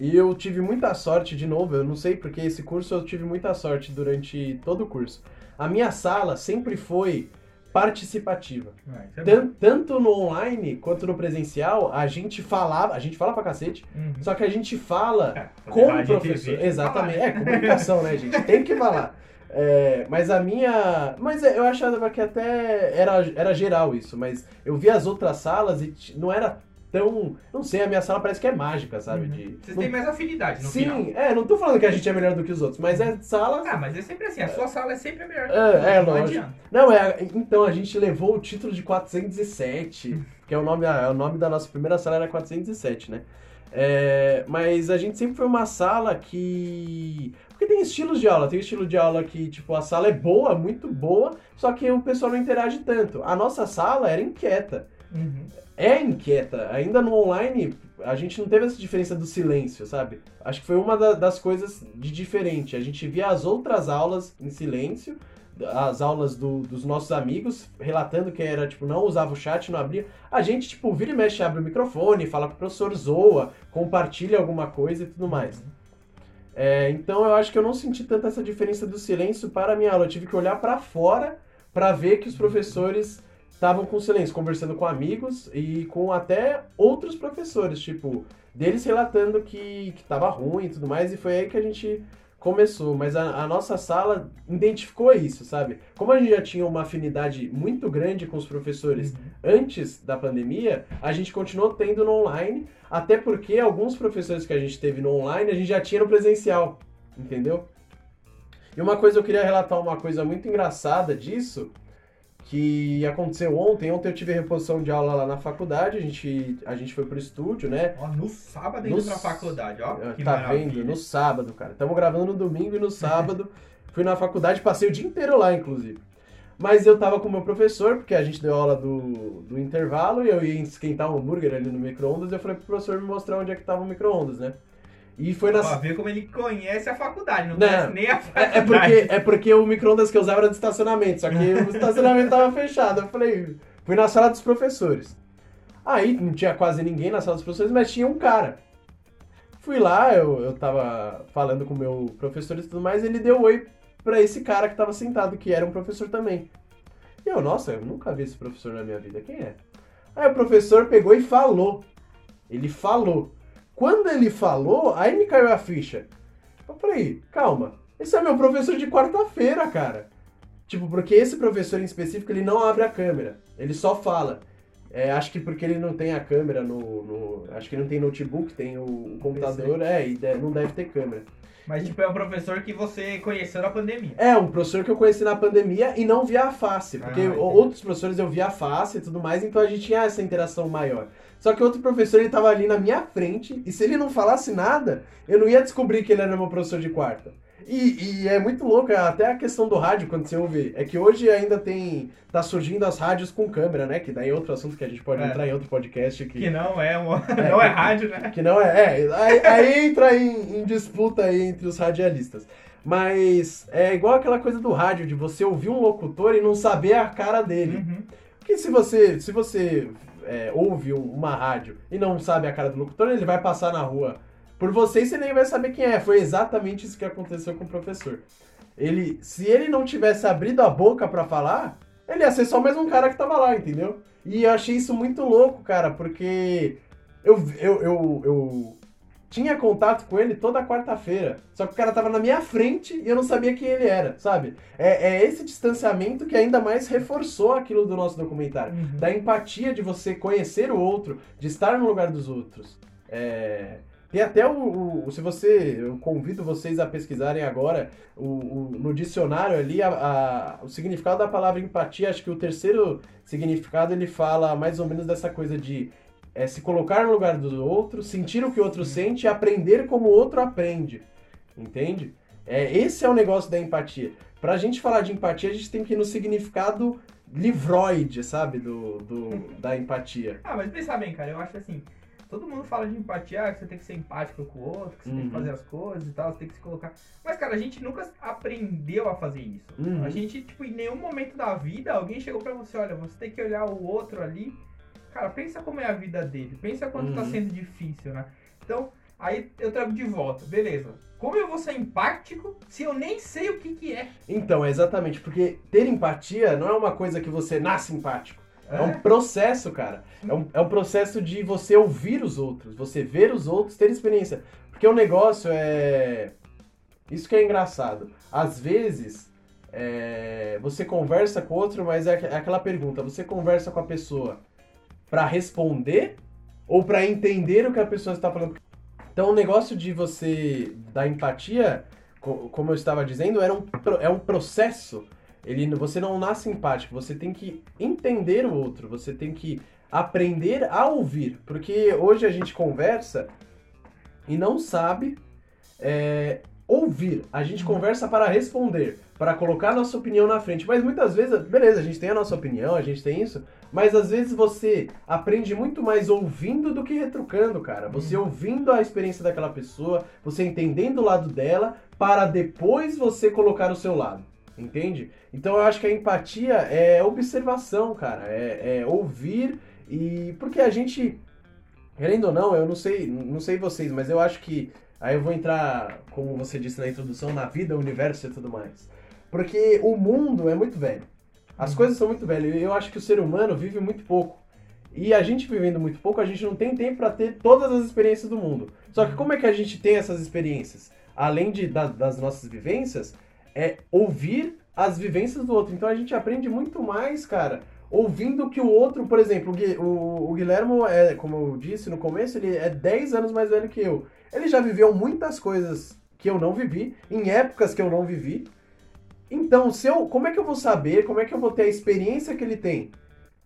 B: E eu tive muita sorte, de novo, eu não sei porque esse curso eu tive muita sorte durante todo o curso. A minha sala sempre foi participativa.
A: Ah, é
B: Tan- Tanto no online quanto no presencial, a gente falava, a gente fala pra cacete.
A: Uhum.
B: só que a gente fala
A: É,
B: com o professor. Exatamente. É comunicação, né, gente? Tem que falar. É, mas a minha. Mas eu achava que até era, era geral isso, mas eu vi as outras salas e não era tão. Não sei, a minha sala parece que é mágica, sabe?
A: Uhum.
B: De,
A: Vocês
B: não-
A: têm mais afinidade no
B: Sim,
A: final.
B: é, não tô falando que a gente é melhor do que os outros, mas é sala.
A: Ah, mas é sempre assim, a sua sala é sempre a melhor.
B: É, é,
A: não
B: lógico.
A: adianta.
B: Não, é. Então a gente levou o título de 417, (laughs) que é o nome, é o nome da nossa primeira sala era 407, né? É, mas a gente sempre foi uma sala que. Porque tem estilos de aula. Tem estilo de aula que, tipo, a sala é boa, muito boa, só que o pessoal não interage tanto. A nossa sala era inquieta.
A: Uhum.
B: É inquieta. Ainda no online, a gente não teve essa diferença do silêncio, sabe? Acho que foi uma da- das coisas de diferente. A gente via as outras aulas em silêncio, as aulas do- dos nossos amigos, relatando que era, tipo, não usava o chat, não abria. A gente, tipo, vira e mexe, abre o microfone, fala com o professor, zoa, compartilha alguma coisa e tudo mais. É, então eu acho que eu não senti tanto essa diferença do silêncio para a minha aula. Eu tive que olhar para fora para ver que os professores estavam com silêncio, conversando com amigos e com até outros professores, tipo, deles relatando que, que tava ruim e tudo mais, e foi aí que a gente começou. Mas a, a nossa sala identificou isso, sabe? Como a gente já tinha uma afinidade muito grande com os professores antes da pandemia, a gente continuou tendo no online, até porque alguns professores que a gente teve no online, a gente já tinha no presencial, entendeu? E uma coisa, eu queria relatar uma coisa muito engraçada disso, que aconteceu ontem. Ontem eu tive reposição de aula lá na faculdade, a gente, a gente foi pro estúdio, né?
A: Ó, no sábado
B: No
A: indo pra
B: s-
A: faculdade, ó. Que
B: tá
A: maravilha.
B: vendo? No sábado, cara. Estamos gravando no domingo e no sábado. (laughs) Fui na faculdade, passei o dia inteiro lá, inclusive. Mas eu tava com o meu professor, porque a gente deu aula do, do intervalo e eu ia esquentar um hambúrguer ali no micro-ondas. E eu falei pro professor me mostrar onde é que tava o micro-ondas, né? E foi na.
A: Pra ver como ele conhece a faculdade, não,
B: Não.
A: conhece nem a faculdade.
B: É, é porque, é porque o micro-ondas que eu usava era de estacionamento, só que o (laughs) estacionamento tava fechado. Eu falei, fui na sala dos professores. Aí não tinha quase ninguém na sala dos professores, mas tinha um cara. Fui lá, eu, eu tava falando com o meu professor e tudo mais, ele deu oi pra esse cara que tava sentado, que era um professor também. E eu, nossa, eu nunca vi esse professor na minha vida, quem é? Aí o professor pegou e falou. Ele falou. Quando ele falou, aí me caiu a ficha. Eu falei, calma, Esse é meu professor de quarta-feira, cara. Tipo, porque esse professor em específico, ele não abre a câmera. Ele só fala. É, acho que porque ele não tem a câmera no, no- Acho que não tem notebook, tem o, o computador, é, e de- não deve ter câmera.
A: Mas, tipo, é um professor que você conheceu na pandemia.
B: É, um professor que eu conheci na pandemia e não via a face. Porque
A: Ah,
B: outros professores eu via a face e tudo mais, então a gente tinha essa interação maior. Só que outro professor, ele tava ali na minha frente, e se ele não falasse nada, eu não ia descobrir que ele era meu professor de quarta. E, e é muito louco, até a questão do rádio, quando você ouve, é que hoje ainda tem, tá surgindo as rádios com câmera, né? Que daí é outro assunto que a gente pode
A: É.
B: entrar em outro podcast que...
A: Que não é, uma... (laughs) não é rádio, né?
B: Que não é. é aí, aí entra em, em disputa aí entre os radialistas. Mas é igual aquela coisa do rádio, de você ouvir um locutor e não saber a cara dele.
A: Uhum.
B: Porque se você, se você é, ouve um- uma rádio e não sabe a cara do locutor, ele vai passar na rua por você e você nem vai saber quem é. Foi exatamente isso que aconteceu com o professor. Ele, se ele não tivesse abrido a boca pra falar, ele ia ser só mais um cara que tava lá, entendeu? E eu achei isso muito louco, cara, porque eu, eu, eu, eu tinha contato com ele toda quarta-feira. Só que o cara tava na minha frente e eu não sabia quem ele era, sabe? É, é esse distanciamento que ainda mais reforçou aquilo do nosso documentário.
A: Uhum.
B: Da empatia de você conhecer o outro, de estar no lugar dos outros. É, Tem até o, o- Se você. Eu convido vocês a pesquisarem agora o, o- no dicionário ali a- a- o significado da palavra empatia. Acho que o terceiro significado ele fala mais ou menos dessa coisa de é, se colocar no lugar do outro, sentir o que o outro sente e aprender como o outro aprende. Entende? É, esse é o negócio da empatia. Pra gente falar de empatia, a gente tem que ir no significado livroide, sabe? Do, do- (laughs) da empatia.
A: Ah, mas pensa bem, cara, eu acho assim, todo mundo fala de empatia, que você tem que ser empático com o outro, que você tem
B: Uhum.
A: que fazer as coisas e tal, você tem que se colocar. Mas, cara, a gente nunca aprendeu a fazer isso.
B: Uhum.
A: A gente, tipo, em nenhum momento da vida, alguém chegou pra você, olha, você tem que olhar o outro ali. Cara, pensa como é a vida dele, pensa quanto tá
B: Uhum.
A: sendo difícil, né? Então, aí eu trago de volta, beleza. Como eu vou ser empático se eu nem sei o que que é?
B: Então, exatamente, porque ter empatia não é uma coisa que você nasce empático. É
A: É?
B: um processo, cara. É um, é um processo de você ouvir os outros, você ver os outros, ter experiência. Porque o negócio é. Isso que é engraçado. Às vezes, é, você conversa com o outro, mas é é aquela pergunta: você conversa com a pessoa pra responder ou pra entender o que a pessoa está falando? Então, o negócio de você dar empatia, co- como eu estava dizendo, era um, é um processo. Ele, você não nasce empático, você tem que entender o outro, você tem que aprender a ouvir. Porque hoje a gente conversa e não sabe é, ouvir. A gente conversa para responder, para colocar nossa opinião na frente. Mas muitas vezes, beleza, a gente tem a nossa opinião, a gente tem isso, mas às vezes você aprende muito mais ouvindo do que retrucando, cara. Você ouvindo a experiência daquela pessoa, você entendendo o lado dela, para depois você colocar o seu lado. Entende? Então eu acho que a empatia é observação, cara. É, é ouvir e. Porque a gente. Querendo ou não, eu não sei, não sei vocês, mas eu acho que. Aí eu vou entrar, como você disse na introdução, na vida, o universo e tudo mais. Porque o mundo é muito velho. As
A: Uhum.
B: coisas são muito velhas. E eu acho que o ser humano vive muito pouco. E a gente vivendo muito pouco, a gente não tem tempo para ter todas as experiências do mundo. Só que como é que a gente tem essas experiências? Além de, da- das nossas vivências, é ouvir as vivências do outro. Então a gente aprende muito mais, cara, ouvindo que o outro, por exemplo, o, o Guilhermo é, como eu disse no começo, ele é 10 anos mais velho que eu. Ele já viveu muitas coisas que eu não vivi, em épocas que eu não vivi. Então, se eu, como é que eu vou saber, como é que eu vou ter a experiência que ele tem?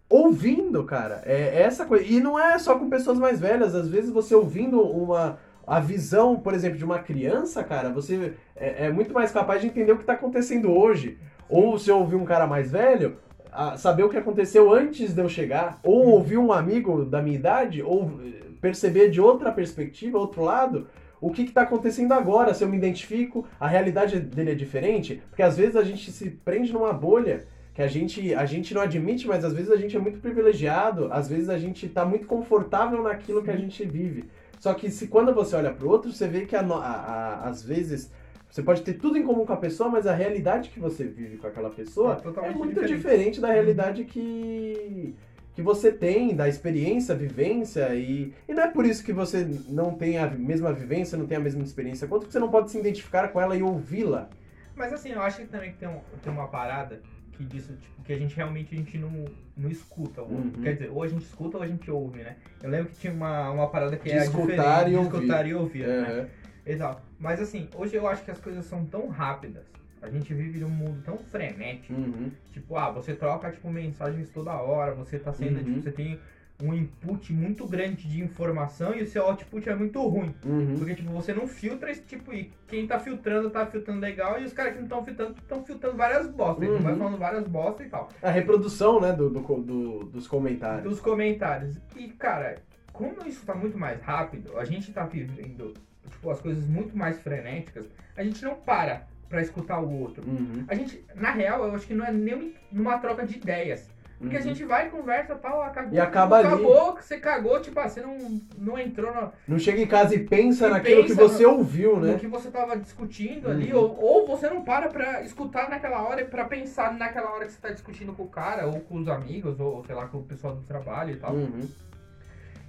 B: Ouvindo, cara. É, é essa coisa. E não é só com pessoas mais velhas. Às vezes você ouvindo uma a visão, por exemplo, de uma criança, cara, você é, é muito mais capaz de entender o que está acontecendo hoje. Ou se eu ouvir um cara mais velho, saber o que aconteceu antes de eu chegar. Ou ouvir um amigo da minha idade, ou perceber de outra perspectiva, outro lado, o que está acontecendo agora, se eu me identifico, a realidade dele é diferente, porque às vezes a gente se prende numa bolha que a gente, a gente não admite, mas às vezes a gente é muito privilegiado, às vezes a gente está muito confortável naquilo que a gente vive. Só que se quando você olha para o outro, você vê que a a- a- às vezes você pode ter tudo em comum com a pessoa, mas a realidade que você vive com aquela pessoa
A: É
B: é muito
A: diferente.
B: diferente da realidade que, que você tem, da experiência, vivência, e, e não é por isso que você não tem a mesma vivência, não tem a mesma experiência, quanto que você não pode se identificar com ela e ouvi-la.
A: Mas assim, eu acho que também tem, um, tem uma parada que disso, tipo, que a gente realmente a gente não, não escuta.
B: Uhum.
A: Quer dizer, ou a gente escuta ou a gente ouve, né? Eu lembro que tinha uma, uma parada que
B: De
A: era
B: escutar
A: diferente
B: e
A: de
B: ouvir.
A: escutar e ouvir, né? Exato. Mas assim, hoje eu acho que as coisas são tão rápidas. A gente vive num mundo tão frenético.
B: Uhum.
A: Tipo, ah, você troca tipo mensagens toda hora, você tá sendo,
B: Uhum.
A: tipo, você tem um input muito grande de informação e o seu output é muito ruim.
B: Uhum.
A: Porque, tipo, você não filtra esse tipo, e quem tá filtrando, tá filtrando legal, e os caras que não estão filtrando, estão filtrando várias bostas.
B: Uhum.
A: vai falando várias bostas e tal.
B: A reprodução, né, do, do, do- dos comentários.
A: Dos comentários. E, cara, como isso tá muito mais rápido, a gente tá vivendo, tipo, as coisas muito mais frenéticas, a gente não para pra escutar o outro.
B: Uhum.
A: A gente, na real, eu acho que não é nem numa troca de ideias. Porque a
B: Uhum.
A: gente vai, conversa tal, acabou.
B: E acaba ali.
A: acabou, você cagou, tipo, ah, você não, não entrou no,
B: Não chega em casa e pensa
A: E
B: naquilo
A: pensa
B: que você
A: no-
B: ouviu,
A: no
B: né?
A: que você tava discutindo ali,
B: Uhum.
A: ou, ou você não para pra escutar naquela hora, pra pensar naquela hora que você tá discutindo com o cara, ou com os amigos, ou sei lá, com o pessoal do trabalho e tal.
B: Uhum.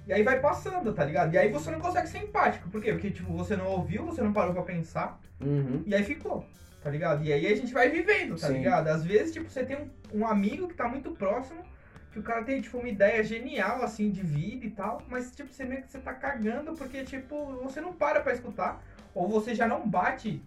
A: E aí vai passando, tá ligado? E aí você não consegue ser empático. Por quê? Porque, tipo, você não ouviu, você não parou pra pensar,
B: Uhum.
A: e aí ficou, tá ligado? E aí a gente vai vivendo, tá
B: Sim.
A: ligado? Às vezes, tipo, você tem um, um amigo que tá muito próximo, que o cara tem, tipo, uma ideia genial, assim, de vida e tal, mas, tipo, você meio que você tá cagando porque, tipo, você não para pra escutar, ou você já não bate,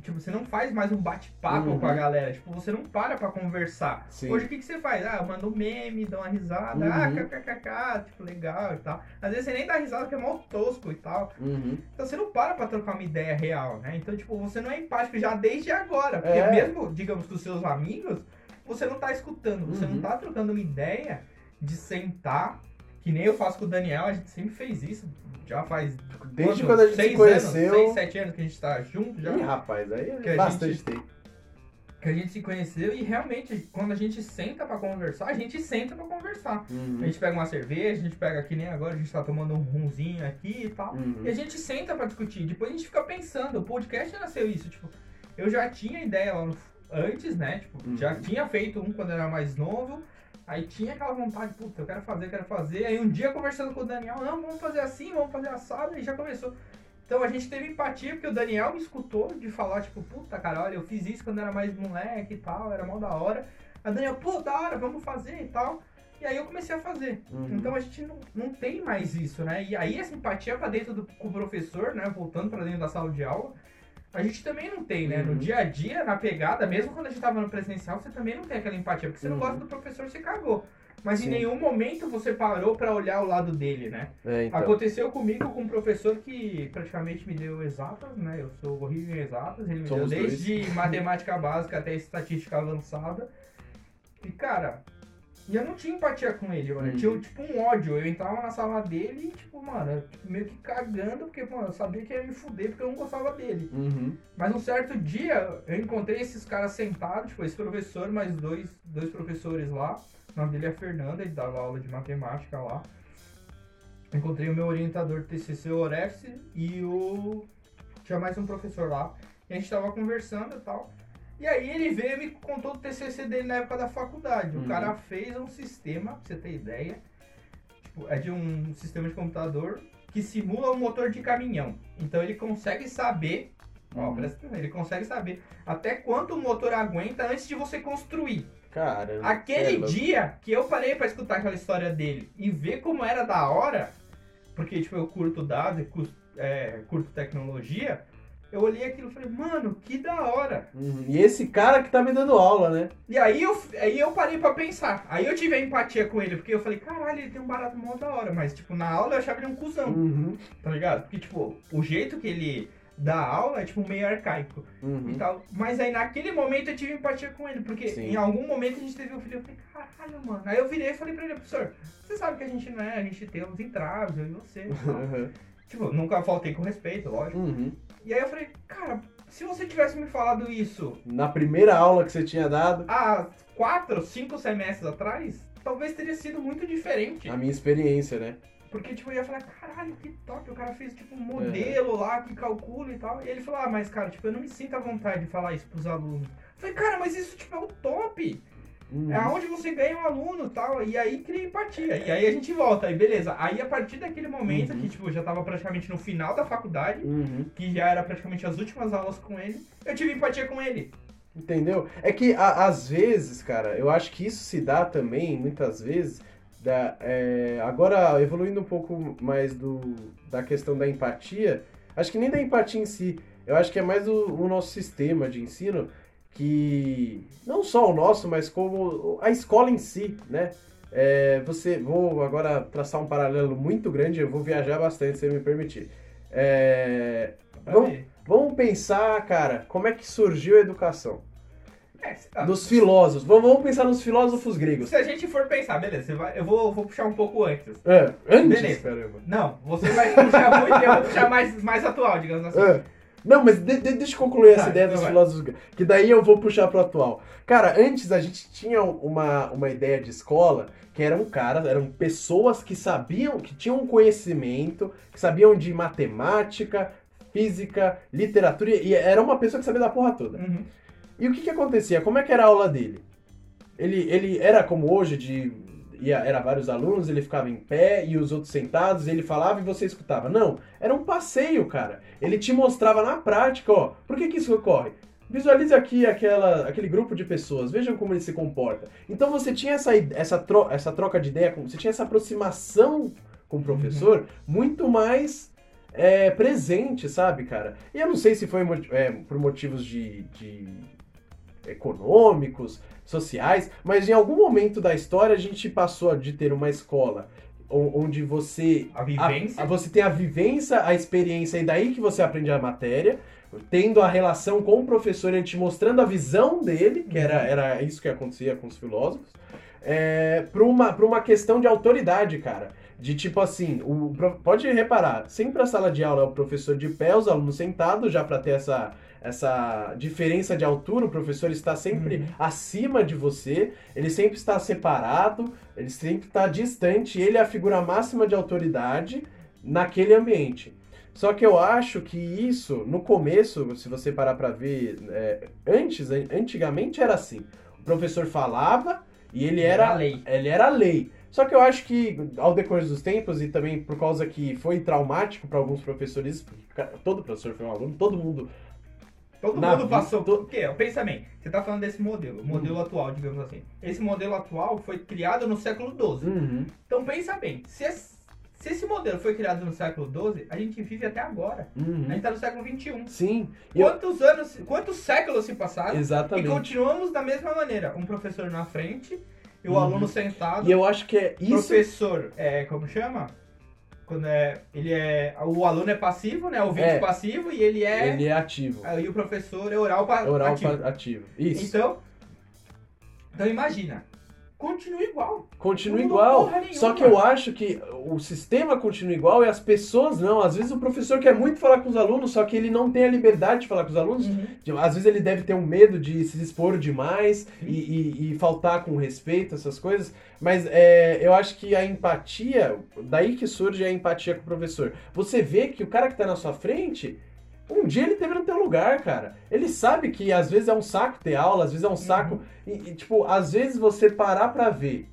A: tipo, você não faz mais um bate-papo
B: Uhum.
A: com a galera, tipo, você não para pra conversar.
B: Sim.
A: Hoje o que, que você faz? Ah, manda um meme, dá uma risada,
B: Uhum.
A: ah, kkkk, tipo, legal e tal. Às vezes você nem dá risada porque é mal tosco e tal.
B: Uhum.
A: Então você não para pra trocar uma ideia real, né? Então, tipo, você não é empático já desde agora. Porque
B: É.
A: mesmo, digamos, com os seus amigos, você não tá escutando, você
B: Uhum.
A: não tá trocando uma ideia de sentar, que nem eu faço com o Daniel, a gente sempre fez isso. Já faz.
B: Desde
A: quanto?
B: quando a gente se
A: Seis
B: conheceu.
A: Anos, seis, sete anos que a gente tá junto já.
B: Ih, rapaz, aí é bastante
A: gente-
B: tempo.
A: Que a gente se conheceu e realmente, quando a gente senta pra conversar, a gente senta pra conversar.
B: Uhum.
A: A gente pega uma cerveja, a gente pega que nem agora, a gente tá tomando um rumzinho aqui e tal.
B: Uhum.
A: E a gente senta pra discutir. Depois a gente fica pensando. O podcast nasceu isso. Tipo, eu já tinha ideia lá no, antes, né? Tipo,
B: Uhum.
A: já tinha feito um quando eu era mais novo. Aí tinha aquela vontade, puta, eu quero fazer, eu quero fazer. Aí um dia conversando com o Daniel, não, vamos fazer assim, vamos fazer assado, e já começou. Então a gente teve empatia, porque o Daniel me escutou de falar, tipo, puta, cara, olha, eu fiz isso quando era mais moleque e tal, era mó da hora. Aí o Daniel, pô, da hora, vamos fazer e tal. E aí eu comecei a fazer.
B: Uhum.
A: Então a gente não, não tem mais isso, né? E aí essa empatia pra dentro do com o professor, né? Voltando pra dentro da sala de aula, a gente também não tem, né? No
B: Uhum.
A: dia a dia, na pegada, mesmo quando a gente tava no presencial, você também não tem aquela empatia, porque você não
B: Uhum.
A: gosta do professor, você cagou. Mas
B: Sim.
A: em nenhum momento você parou pra olhar o lado dele, né?
B: É, então.
A: Aconteceu comigo com um professor que praticamente me deu exatas, né? Eu sou horrível em exatas, ele me
B: Somos
A: deu desde matemática básica até estatística avançada. E cara, e eu não tinha empatia com ele, mano. Eu
B: Uhum.
A: tinha tipo um ódio. Eu entrava na sala dele e, tipo, mano, meio que cagando, porque, mano, eu sabia que ia me fuder porque eu não gostava dele.
B: Uhum.
A: Mas um certo dia eu encontrei esses caras sentados, tipo, esse professor, mais dois, dois professores lá. O nome dele é Fernando, ele dava aula de matemática lá. Encontrei o meu orientador TCC Orefs e o. Tinha mais um professor lá. E a gente tava conversando e tal. E aí ele veio e me contou do TCC dele na época da faculdade.
B: Uhum.
A: O cara fez um sistema, pra você ter ideia. Tipo, é de um sistema de computador que simula um motor de caminhão. Então ele consegue saber Ó,
B: Uhum.
A: presta atenção, ele consegue saber até quanto o motor aguenta antes de você construir.
B: Caramba.
A: Aquele
B: é
A: dia que eu parei pra escutar aquela história dele e ver como era da hora, porque tipo, eu curto dados e cus- é, curto tecnologia, eu olhei aquilo e falei, mano, que da hora.
B: Uhum. E esse cara que tá me dando aula, né?
A: E aí eu, aí eu parei pra pensar. Aí eu tive a empatia com ele, porque eu falei, caralho, ele tem um barato mó da hora. Mas, tipo, na aula eu achava ele um cuzão,
B: Uhum.
A: tá ligado? Porque, tipo, o jeito que ele dá aula é, tipo, meio arcaico. e
B: Uhum.
A: tal. Mas aí naquele momento eu tive empatia com ele, porque
B: Sim.
A: em algum momento a gente teve um filho, eu falei, caralho, mano. Aí eu virei e falei pra ele, professor, você sabe que a gente não é, a gente tem uns entraves, eu e você. e tal." (laughs)
B: Uhum.
A: Tipo, nunca faltei com respeito, lógico.
B: Uhum.
A: E aí eu falei, cara, se você tivesse me falado isso
B: Na primeira aula que você tinha dado,
A: há quatro, cinco semestres atrás, talvez teria sido muito diferente.
B: a minha experiência, né?
A: Porque, tipo, eu ia falar, caralho, que top, o cara fez,
B: É.
A: tipo, um modelo lá que calcula e tal. E ele falou, ah, mas, cara, tipo, eu não me sinto à vontade de falar isso pros alunos. Eu falei, cara, mas isso, tipo, é o top.
B: Uhum.
A: É onde você ganha um aluno e tal. E aí cria empatia. E aí a gente volta. Aí beleza. Aí a partir daquele momento
B: Uhum.
A: que, tipo, eu já tava praticamente no final da faculdade,
B: Uhum.
A: que já era praticamente as últimas aulas com ele, eu tive empatia com ele.
B: Entendeu? É que a- às vezes, cara, eu acho que isso se dá também, muitas vezes, da, é, agora evoluindo um pouco mais do, da questão da empatia, acho que nem da empatia em si, eu acho que é mais o, o nosso sistema de ensino que, não só o nosso, mas como a escola em si, né? É, você, vou agora traçar um paralelo muito grande, eu vou viajar bastante, se me permitir. É, Vamos- vamos pensar, cara, como é que surgiu a educação?
A: É, se- ah,
B: Dos filósofos. Vamos, vamos pensar nos filósofos gregos.
A: Se a gente for pensar, beleza, vai- eu vou, vou puxar um pouco antes.
B: É, antes,
A: Beleza.
B: caramba.
A: Não, você vai puxar muito, eu vou puxar mais, mais atual, digamos assim.
B: Não, mas de- de- deixa eu concluir essa
A: Tá,
B: ideia
A: então
B: dos
A: vai.
B: filósofos gregos, que daí eu vou puxar pro atual. Cara, antes a gente tinha uma, uma ideia de escola que eram caras, eram pessoas que sabiam, que tinham um conhecimento, que sabiam de matemática, física, literatura, e era uma pessoa que sabia da porra toda.
A: Uhum.
B: E o que que acontecia? Como é que era a aula dele? Ele, ele era como hoje, de ia, era vários alunos, ele ficava em pé e os outros sentados, ele falava e você escutava. Não, era um passeio, cara. Ele te mostrava na prática, ó, por que que isso ocorre? Visualize aqui aquela, aquele grupo de pessoas, vejam como ele se comporta. Então você tinha essa, essa, tro, essa troca de ideia, você tinha essa aproximação com o professor muito mais é, presente, sabe, cara? E eu não sei se foi é, por motivos de, de econômicos, sociais, mas em algum momento da história a gente passou de ter uma escola onde você
A: A vivência.
B: a- você tem a vivência, a experiência e daí que você aprende a matéria, tendo a relação com o professor, ele te mostrando a visão dele, que era, era isso que acontecia com os filósofos, é, para uma, pra uma questão de autoridade, cara. De tipo assim, o, pode reparar, sempre a sala de aula é o professor de pé, os alunos sentados, já para ter essa, essa diferença de altura, o professor está sempre
A: Uhum.
B: acima de você, ele sempre está separado, ele sempre está distante, ele é a figura máxima de autoridade naquele ambiente. Só que eu acho que isso, no começo, se você parar para ver, é, antes, an- antigamente era assim. O professor falava e ele
A: Era
B: era,
A: a lei.
B: ele era a lei. Só que eu acho que ao decorrer dos tempos e também por causa que foi traumático para alguns professores, porque todo professor foi um aluno, todo mundo
A: Todo
B: Na
A: mundo passou
B: to-
A: por quê? Pensa bem, você tá falando desse modelo, o modelo
B: Uhum.
A: atual, digamos assim. Esse modelo atual foi criado no século XII.
B: Uhum.
A: Então pensa bem, se esse, se esse modelo foi criado no século XII, a gente vive até agora.
B: Uhum.
A: A gente tá no século XXI.
B: Sim, e eu-
A: Quantos anos, quantos séculos se passaram?
B: exatamente.
A: E continuamos da mesma maneira. Um professor na frente e o
B: Uhum.
A: aluno sentado.
B: E eu acho que é isso.
A: Professor, é, como chama? Quando é, ele é, o aluno é passivo, né? O ouvinte
B: É.
A: passivo e ele é,
B: Ele é ativo.
A: aí o professor é oral, pa,
B: Oral
A: ativo.
B: ativo. Isso.
A: Então, então imagina, continua igual.
B: Continua igual. Só que eu acho que o sistema continua igual e as pessoas não. Às vezes o professor quer muito falar com os alunos, só que ele não tem a liberdade de falar com os alunos. Tipo, Às vezes ele deve ter um medo de se expor demais e, e- e faltar com respeito, essas coisas. Mas é, eu acho que a empatia, daí que surge a empatia com o professor. Você vê que o cara que tá na sua frente, um dia ele teve no teu lugar, cara. Ele sabe que às vezes é um saco ter aula, às vezes é um saco. E, e, tipo, às vezes você parar pra ver.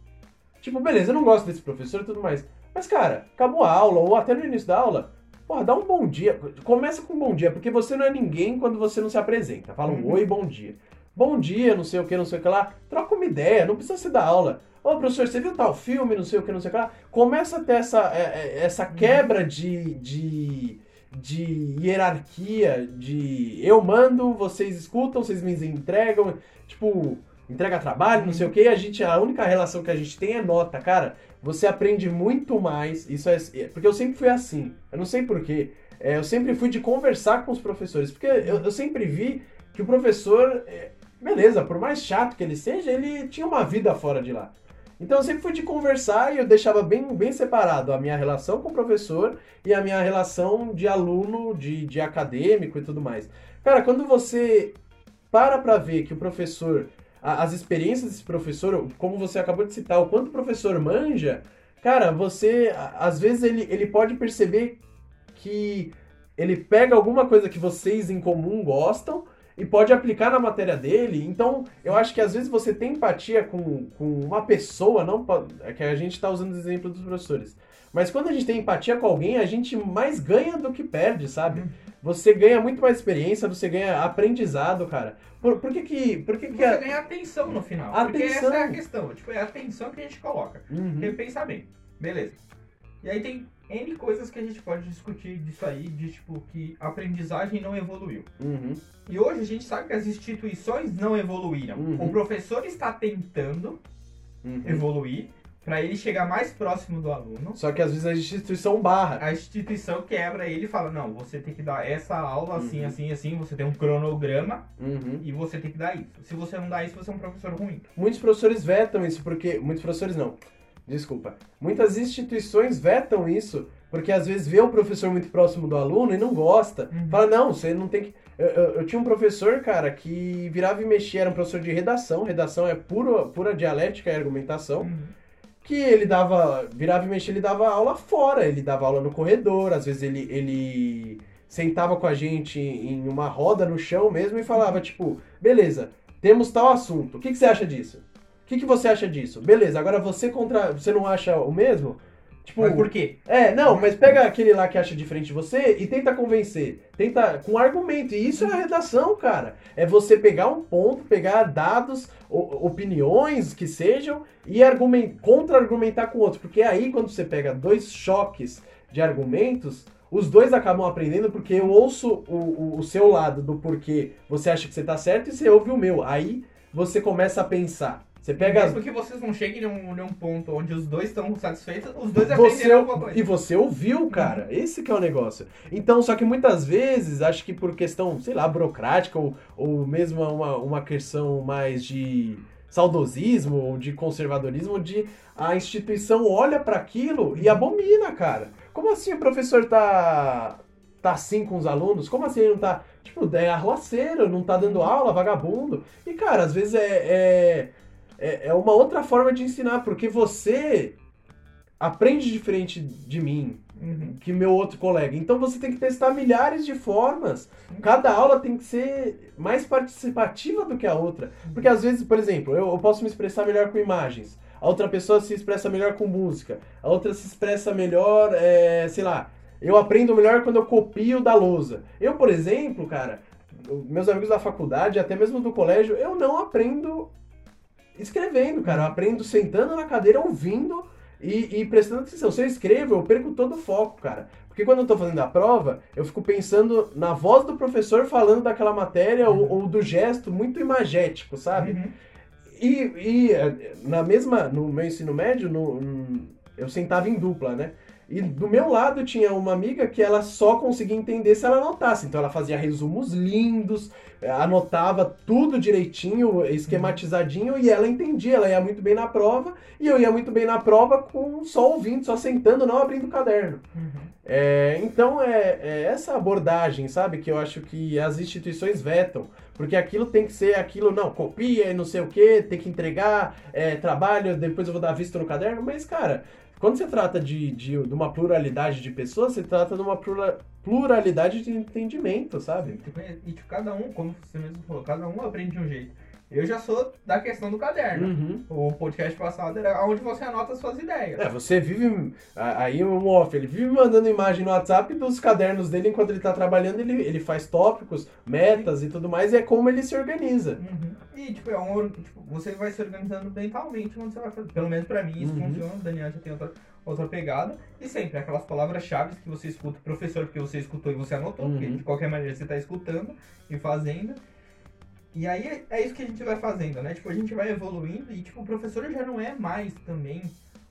B: Tipo, beleza, eu não gosto desse professor e tudo mais. Mas, cara, acabou a aula, ou até no início da aula, porra, dá um bom dia. Começa com um bom dia, porque você não é ninguém quando você não se apresenta. Fala um
A: Uhum.
B: oi, bom dia. Bom dia, não sei o que, não sei o que lá. Troca uma ideia, não precisa ser da aula. Ô, professor, você viu tal filme, não sei o que, não sei o que lá. Começa a ter essa, é, é, essa quebra de, de, de hierarquia, de eu mando, vocês escutam, vocês me entregam. Tipo, entrega trabalho, não sei o que. A, gente, a única relação que a gente tem é nota, cara. Você aprende muito mais. Isso é. Porque eu sempre fui assim. Eu não sei porquê. É, eu sempre fui de conversar com os professores. Porque eu, eu sempre vi que o professor. é, beleza, por mais chato que ele seja, ele tinha uma vida fora de lá. Então eu sempre fui de conversar e eu deixava bem, bem separado a minha relação com o professor e a minha relação de aluno, de, de acadêmico e tudo mais. Cara, quando você para pra ver que o professor, a- as experiências desse professor, como você acabou de citar, o quanto o professor manja, cara, você, às vezes ele, ele pode perceber que ele pega alguma coisa que vocês em comum gostam e pode aplicar na matéria dele. Então, eu acho que às vezes você tem empatia com, com uma pessoa, não é que a gente está usando o exemplo dos professores. Mas quando a gente tem empatia com alguém, a gente mais ganha do que perde, sabe? você ganha muito mais experiência, você ganha aprendizado, cara. Por, por que que... Por que que
A: Você
B: a-
A: ganha atenção no final. Porque
B: Atenção.
A: essa é a questão. Tipo, é a atenção que a gente coloca.
B: Uhum.
A: Tem pensamento. Beleza. E aí tem N coisas que a gente pode discutir disso aí, de tipo, que a aprendizagem não evoluiu.
B: Uhum.
A: E hoje a gente sabe que as instituições não evoluíram.
B: Uhum.
A: O professor está tentando
B: Uhum.
A: evoluir para ele chegar mais próximo do aluno.
B: Só que às vezes a instituição barra.
A: A instituição quebra ele e fala: não, você tem que dar essa aula assim,
B: Uhum.
A: assim, assim, você tem um cronograma
B: Uhum.
A: e você tem que dar isso. Se você não dá isso, você é um professor ruim.
B: Muitos professores vetam isso porque. Muitos professores não. Desculpa. Muitas instituições vetam isso porque às vezes vê o professor muito próximo do aluno e não gosta.
A: Uhum.
B: Fala, não, você não tem que. Eu, eu- eu tinha um professor, cara, que virava e mexia, era um professor de redação. Redação é puro, pura dialética e argumentação.
A: Uhum.
B: Que ele dava. Virava e mexia, ele dava aula fora. Ele dava aula no corredor, às vezes ele. ele sentava com a gente em uma roda no chão mesmo e falava, tipo, beleza, temos tal assunto. O que, que você acha disso? O que, que você acha disso? Beleza, agora você contra. Você não acha o mesmo? Tipo,
A: Mas por quê?
B: é, não, mas pega aquele lá que acha diferente de você e tenta convencer. Tenta com argumento. E isso é a redação, cara. É você pegar um ponto, pegar dados, o- opiniões que sejam e argumen- contra-argumentar com outro. Porque aí, quando você pega dois choques de argumentos, os dois acabam aprendendo porque eu ouço o, o- o seu lado do porquê você acha que você tá certo e você ouve o meu. Aí você começa a pensar. Você pega
A: Mesmo que vocês não cheguem num, num ponto onde os dois estão satisfeitos, os dois
B: você,
A: alguma coisa.
B: e você ouviu, cara. Esse que é o negócio. Então, só que muitas vezes, acho que por questão, sei lá, burocrática ou, ou mesmo uma, uma questão mais de saudosismo ou de conservadorismo, de a instituição olha para aquilo e abomina, cara. Como assim o professor tá tá assim com os alunos? Como assim ele não tá, tipo, é arroaceiro, não tá dando aula, vagabundo? E cara, às vezes é, é é, é uma outra forma de ensinar, porque você aprende diferente de mim,
A: Uhum.
B: que meu outro colega. Então você tem que testar milhares de formas. Cada aula tem que ser mais participativa do que a outra. Porque às vezes, por exemplo, eu, eu posso me expressar melhor com imagens. A outra pessoa se expressa melhor com música. A outra se expressa melhor, é, sei lá. Eu aprendo melhor quando eu copio da lousa. Eu, por exemplo, cara, meus amigos da faculdade, até mesmo do colégio, eu não aprendo escrevendo, cara. Eu aprendo sentando na cadeira, ouvindo e, e prestando atenção. Se eu escrevo, eu perco todo o foco, cara. Porque quando eu tô fazendo a prova, eu fico pensando na voz do professor falando daquela matéria ou, ou do gesto muito imagético, sabe?
A: Uhum.
B: E, e, eh, na mesma, no meu ensino médio, no- hum, eu sentava em dupla, né? E do meu lado tinha uma amiga que ela só conseguia entender se ela anotasse. Então ela fazia resumos lindos, eh, anotava tudo direitinho, esquematizadinho, e ela entendia, ela ia muito bem na prova, e eu ia muito bem na prova com só ouvindo, só sentando, não abrindo o caderno.
A: Uhum.
B: É, então é, é essa abordagem, sabe, que eu acho que as instituições vetam. Porque aquilo tem que ser aquilo, não, copia e não sei o que, tem que entregar, é, trabalho, depois eu vou dar vista no caderno. Mas, cara, quando você trata de, de, de uma pluralidade de pessoas, você trata de uma plura- pluralidade de entendimento, sabe?
A: Tipo, E tipo, cada um, como você mesmo falou, cada um aprende de um jeito. Eu já sou da questão do caderno.
B: Uhum.
A: O podcast passado era onde você anota suas ideias.
B: É, você vive. Aí o off, ele vive mandando imagem no WhatsApp dos cadernos dele enquanto ele tá trabalhando, ele, ele faz tópicos, metas e tudo mais, e é como ele se organiza.
A: Uhum. E, tipo, é um, tipo, você vai se organizando mentalmente quando você vai fazer. Pelo menos pra mim isso
B: Uhum.
A: funciona. O Daniel já tem outra, outra pegada. E sempre aquelas palavras-chave que você escuta, professor, porque você escutou e você anotou,
B: Uhum.
A: porque de qualquer maneira você tá escutando e fazendo. E aí é, é isso que a gente vai fazendo, né? Tipo, a gente vai evoluindo e, tipo, o professor já não é mais também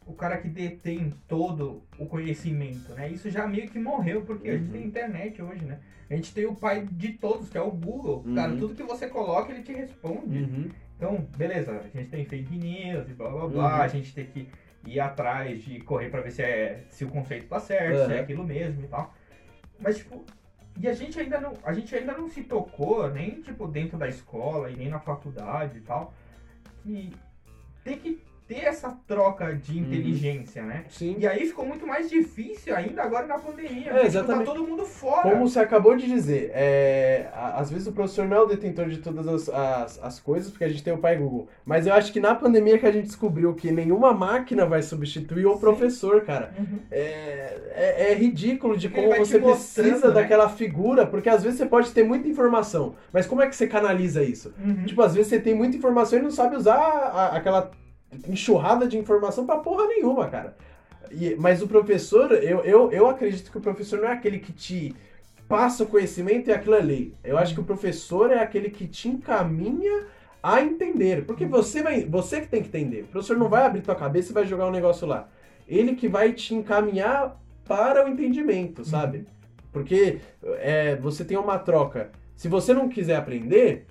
A: o cara que detém todo o conhecimento, né? Isso já meio que morreu, porque a gente
B: Uhum.
A: tem internet hoje, né? A gente tem o pai de todos, que é o Google. Cara,
B: Uhum.
A: tudo que você coloca, ele te responde.
B: Uhum.
A: Então, beleza, a gente tem fake news e blá blá blá,
B: Uhum.
A: a gente tem que ir atrás de correr pra ver se, é, se o conceito tá certo, se é
B: Uhum.
A: aquilo mesmo e tal. Mas, tipo, e a gente ainda não, a gente ainda não se tocou, nem, tipo, dentro da escola e nem na faculdade e tal, que tem que ter essa troca de
B: Uhum.
A: inteligência, né?
B: Sim.
A: E aí ficou muito mais difícil ainda agora na pandemia.
B: É,
A: porque,
B: exatamente.
A: Tá todo mundo fora.
B: Como você acabou de dizer, é, às vezes o professor não é o detentor de todas as, as, as coisas, porque a gente tem o pai Google. Mas eu acho que na pandemia que a gente descobriu que nenhuma máquina vai substituir o
A: Sim.
B: professor, cara.
A: Uhum.
B: É, é, é ridículo de
A: Porque
B: como você precisa
A: né?
B: daquela figura, porque às vezes você pode ter muita informação, mas como é que você canaliza isso?
A: Uhum.
B: Tipo, às vezes você tem muita informação e não sabe usar a- aquela enxurrada de informação pra porra nenhuma, cara. E- mas o professor, eu, eu, eu acredito que o professor não é aquele que te passa o conhecimento e aquilo é lei. Eu acho que o professor é aquele que te encaminha a entender. Porque você vai, você que tem que entender. O professor não vai abrir tua cabeça e vai jogar um negócio lá. Ele que vai te encaminhar para o entendimento, sabe? Porque é, você tem uma troca. Se você não quiser aprender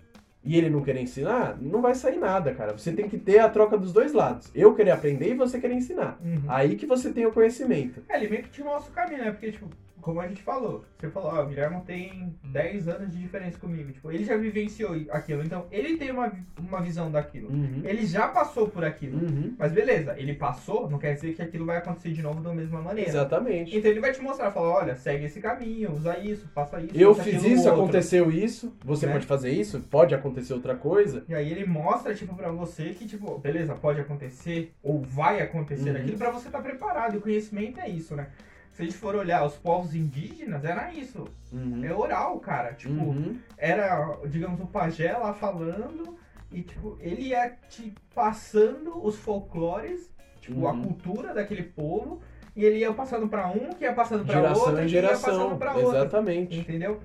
B: e ele não querer ensinar, não vai sair nada, cara. Você tem que ter a troca dos dois lados. Eu querer aprender e você querer ensinar.
A: Uhum.
B: Aí que você tem o conhecimento.
A: É, ele meio que te mostra o caminho, né? Porque, tipo, como a gente falou, você falou, ó, o Guilherme tem 10 anos de diferença comigo. Tipo, ele já vivenciou aquilo. Então, ele tem uma, uma visão daquilo.
B: Uhum.
A: Ele já passou por aquilo.
B: Uhum.
A: Mas beleza, ele passou, não quer dizer que aquilo vai acontecer de novo da mesma maneira.
B: Exatamente.
A: Então ele vai te mostrar, falar, olha, segue esse caminho, usa isso, faça isso.
B: Eu fiz isso, aconteceu isso, você
A: Né?
B: pode fazer isso, pode acontecer outra coisa.
A: E aí ele mostra, tipo, pra você que, tipo, beleza, pode acontecer, ou vai acontecer
B: Uhum.
A: aquilo, pra você estar preparado. E o conhecimento é isso, né? Se a gente for olhar os povos indígenas, era isso.
B: Uhum.
A: É oral, cara. Tipo,
B: Uhum.
A: era, digamos, o pajé lá falando, e, tipo, ele ia te passando os folclores, tipo, a
B: Uhum.
A: cultura daquele povo, e ele ia passando pra um, que ia passando pra
B: Geração
A: outro, que ia
B: geração.
A: passando pra outro.
B: Exatamente.
A: Entendeu?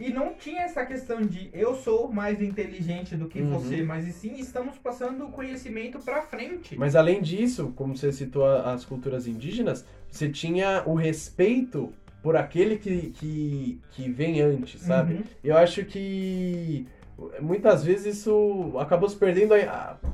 A: E não tinha essa questão de eu sou mais inteligente do que
B: Uhum.
A: você, mas e sim estamos passando o conhecimento pra frente.
B: Mas além disso, como você citou as culturas indígenas, você tinha o respeito por aquele que, que, que vem antes, sabe?
A: Uhum.
B: Eu acho que muitas vezes isso acabou se perdendo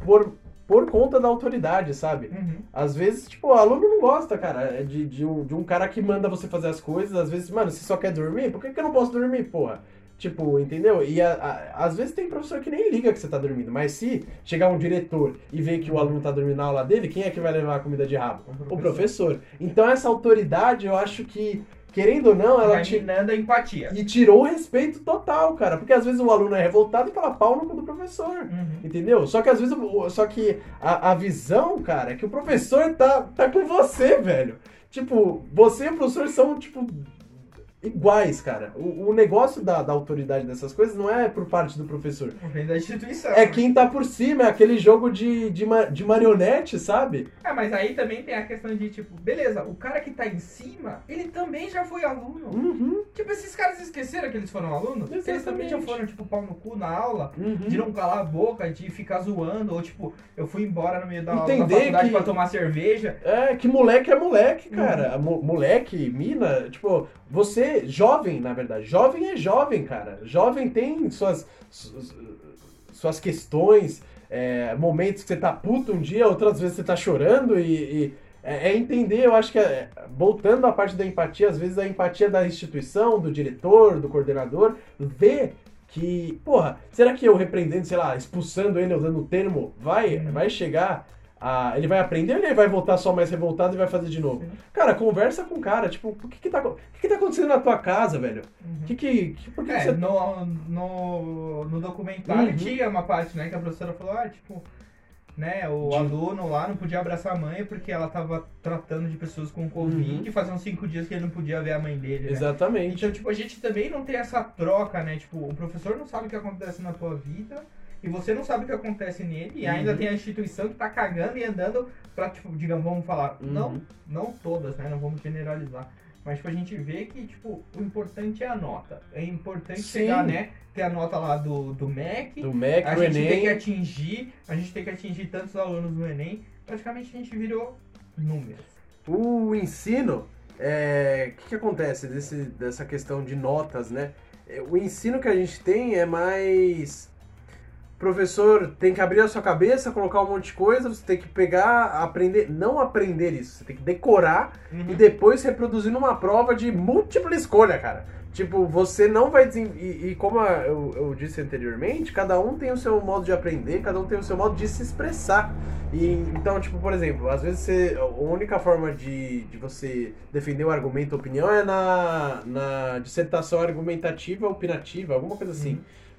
B: por, por conta da autoridade, sabe?
A: Uhum.
B: Às vezes, tipo, o aluno não gosta, cara, de, de, um, de um cara que manda você fazer as coisas. Às vezes, mano, você só quer dormir? Por que, que eu não posso dormir, porra? Tipo, entendeu? E a- a- às vezes tem professor que nem liga que você tá dormindo, mas se chegar um diretor e ver que o aluno tá dormindo na aula dele, quem é que vai levar a comida de rabo? O professor. Então essa autoridade, eu acho que, querendo ou não, ela te,
A: a empatia.
B: e tirou o respeito total, cara. Porque às vezes o aluno é revoltado e fala pau no cu do professor.
A: Uhum.
B: Entendeu? Só que às vezes, só que a, a visão, cara, é que o professor tá, tá com você, velho. Tipo, você e o professor são, tipo, iguais, cara. O, o negócio da, da autoridade dessas coisas não é por parte do professor.
A: Vem da instituição.
B: É quem tá por cima, é aquele jogo de, de, de marionete, sabe?
A: É, mas aí também tem a questão de, tipo, beleza, o cara que tá em cima, ele também já foi aluno.
B: Uhum,
A: Tipo, esses caras esqueceram que eles foram alunos? Que eles também já
B: Exatamente.
A: foram, tipo, pau no cu na aula.
B: uhum.
A: De não calar a boca, de ficar zoando, ou tipo, eu fui embora no meio da, da
B: Entender
A: faculdade
B: que-
A: pra tomar cerveja.
B: É, que moleque é moleque,
A: Uhum.
B: cara. Mo- moleque, mina, tipo, você, jovem, na verdade, jovem é jovem, cara. Jovem tem suas, su- suas questões, é, momentos que você tá puto um dia, outras vezes você tá chorando e. e é, é entender, eu acho que, é, voltando à parte da empatia, às vezes a empatia da instituição, do diretor, do coordenador, ver que, porra, será que eu repreendendo, sei lá, expulsando ele ou dando o termo, vai,
A: Uhum.
B: vai chegar a, ele vai aprender ou ele vai voltar só mais revoltado e vai fazer de novo?
A: Sim.
B: Cara, conversa com o cara, tipo, o que que tá, o que que tá acontecendo na tua casa, velho? O que que, que- por que que
A: É,
B: você...
A: no, no, no documentário
B: Uhum.
A: tinha uma parte, né, que a professora falou, ah, tipo, né, o
B: De-
A: aluno lá não podia abraçar a mãe porque ela tava tratando de pessoas com Covid
B: Uhum.
A: e faziam cinco dias que ele não podia ver a mãe dele, né?
B: Exatamente.
A: Então, tipo, a gente também não tem essa troca, né? Tipo, o professor não sabe o que acontece na tua vida e você não sabe o que acontece nele e ainda
B: Uhum.
A: tem a instituição que tá cagando e andando pra, tipo, digamos, vamos falar,
B: Uhum.
A: não, não todas, né? Não vamos generalizar. Mas, tipo, a gente vê que, tipo, o importante é a nota. É importante
B: Sim.
A: chegar, né? Ter a nota lá do, do MEC.
B: Do MEC,
A: a
B: do
A: gente tem que
B: Enem.
A: atingir, a gente tem que atingir tantos alunos no Enem. Praticamente a gente virou números.
B: O ensino, é, o que, que acontece desse, dessa questão de notas, né? É, O ensino que a gente tem é mais. O professor tem que abrir a sua cabeça, colocar um monte de coisa, você tem que pegar, aprender. Não aprender isso, você tem que decorar
A: Uhum.
B: e depois reproduzir numa prova de múltipla escolha, cara. Tipo, você não vai desen... e, e como eu, eu disse anteriormente, cada um tem o seu modo de aprender, cada um tem o seu modo de se expressar. E então, tipo, por exemplo, às vezes você, a única forma de, de você defender um argumento ou opinião é na, na dissertação argumentativa, opinativa, alguma coisa assim.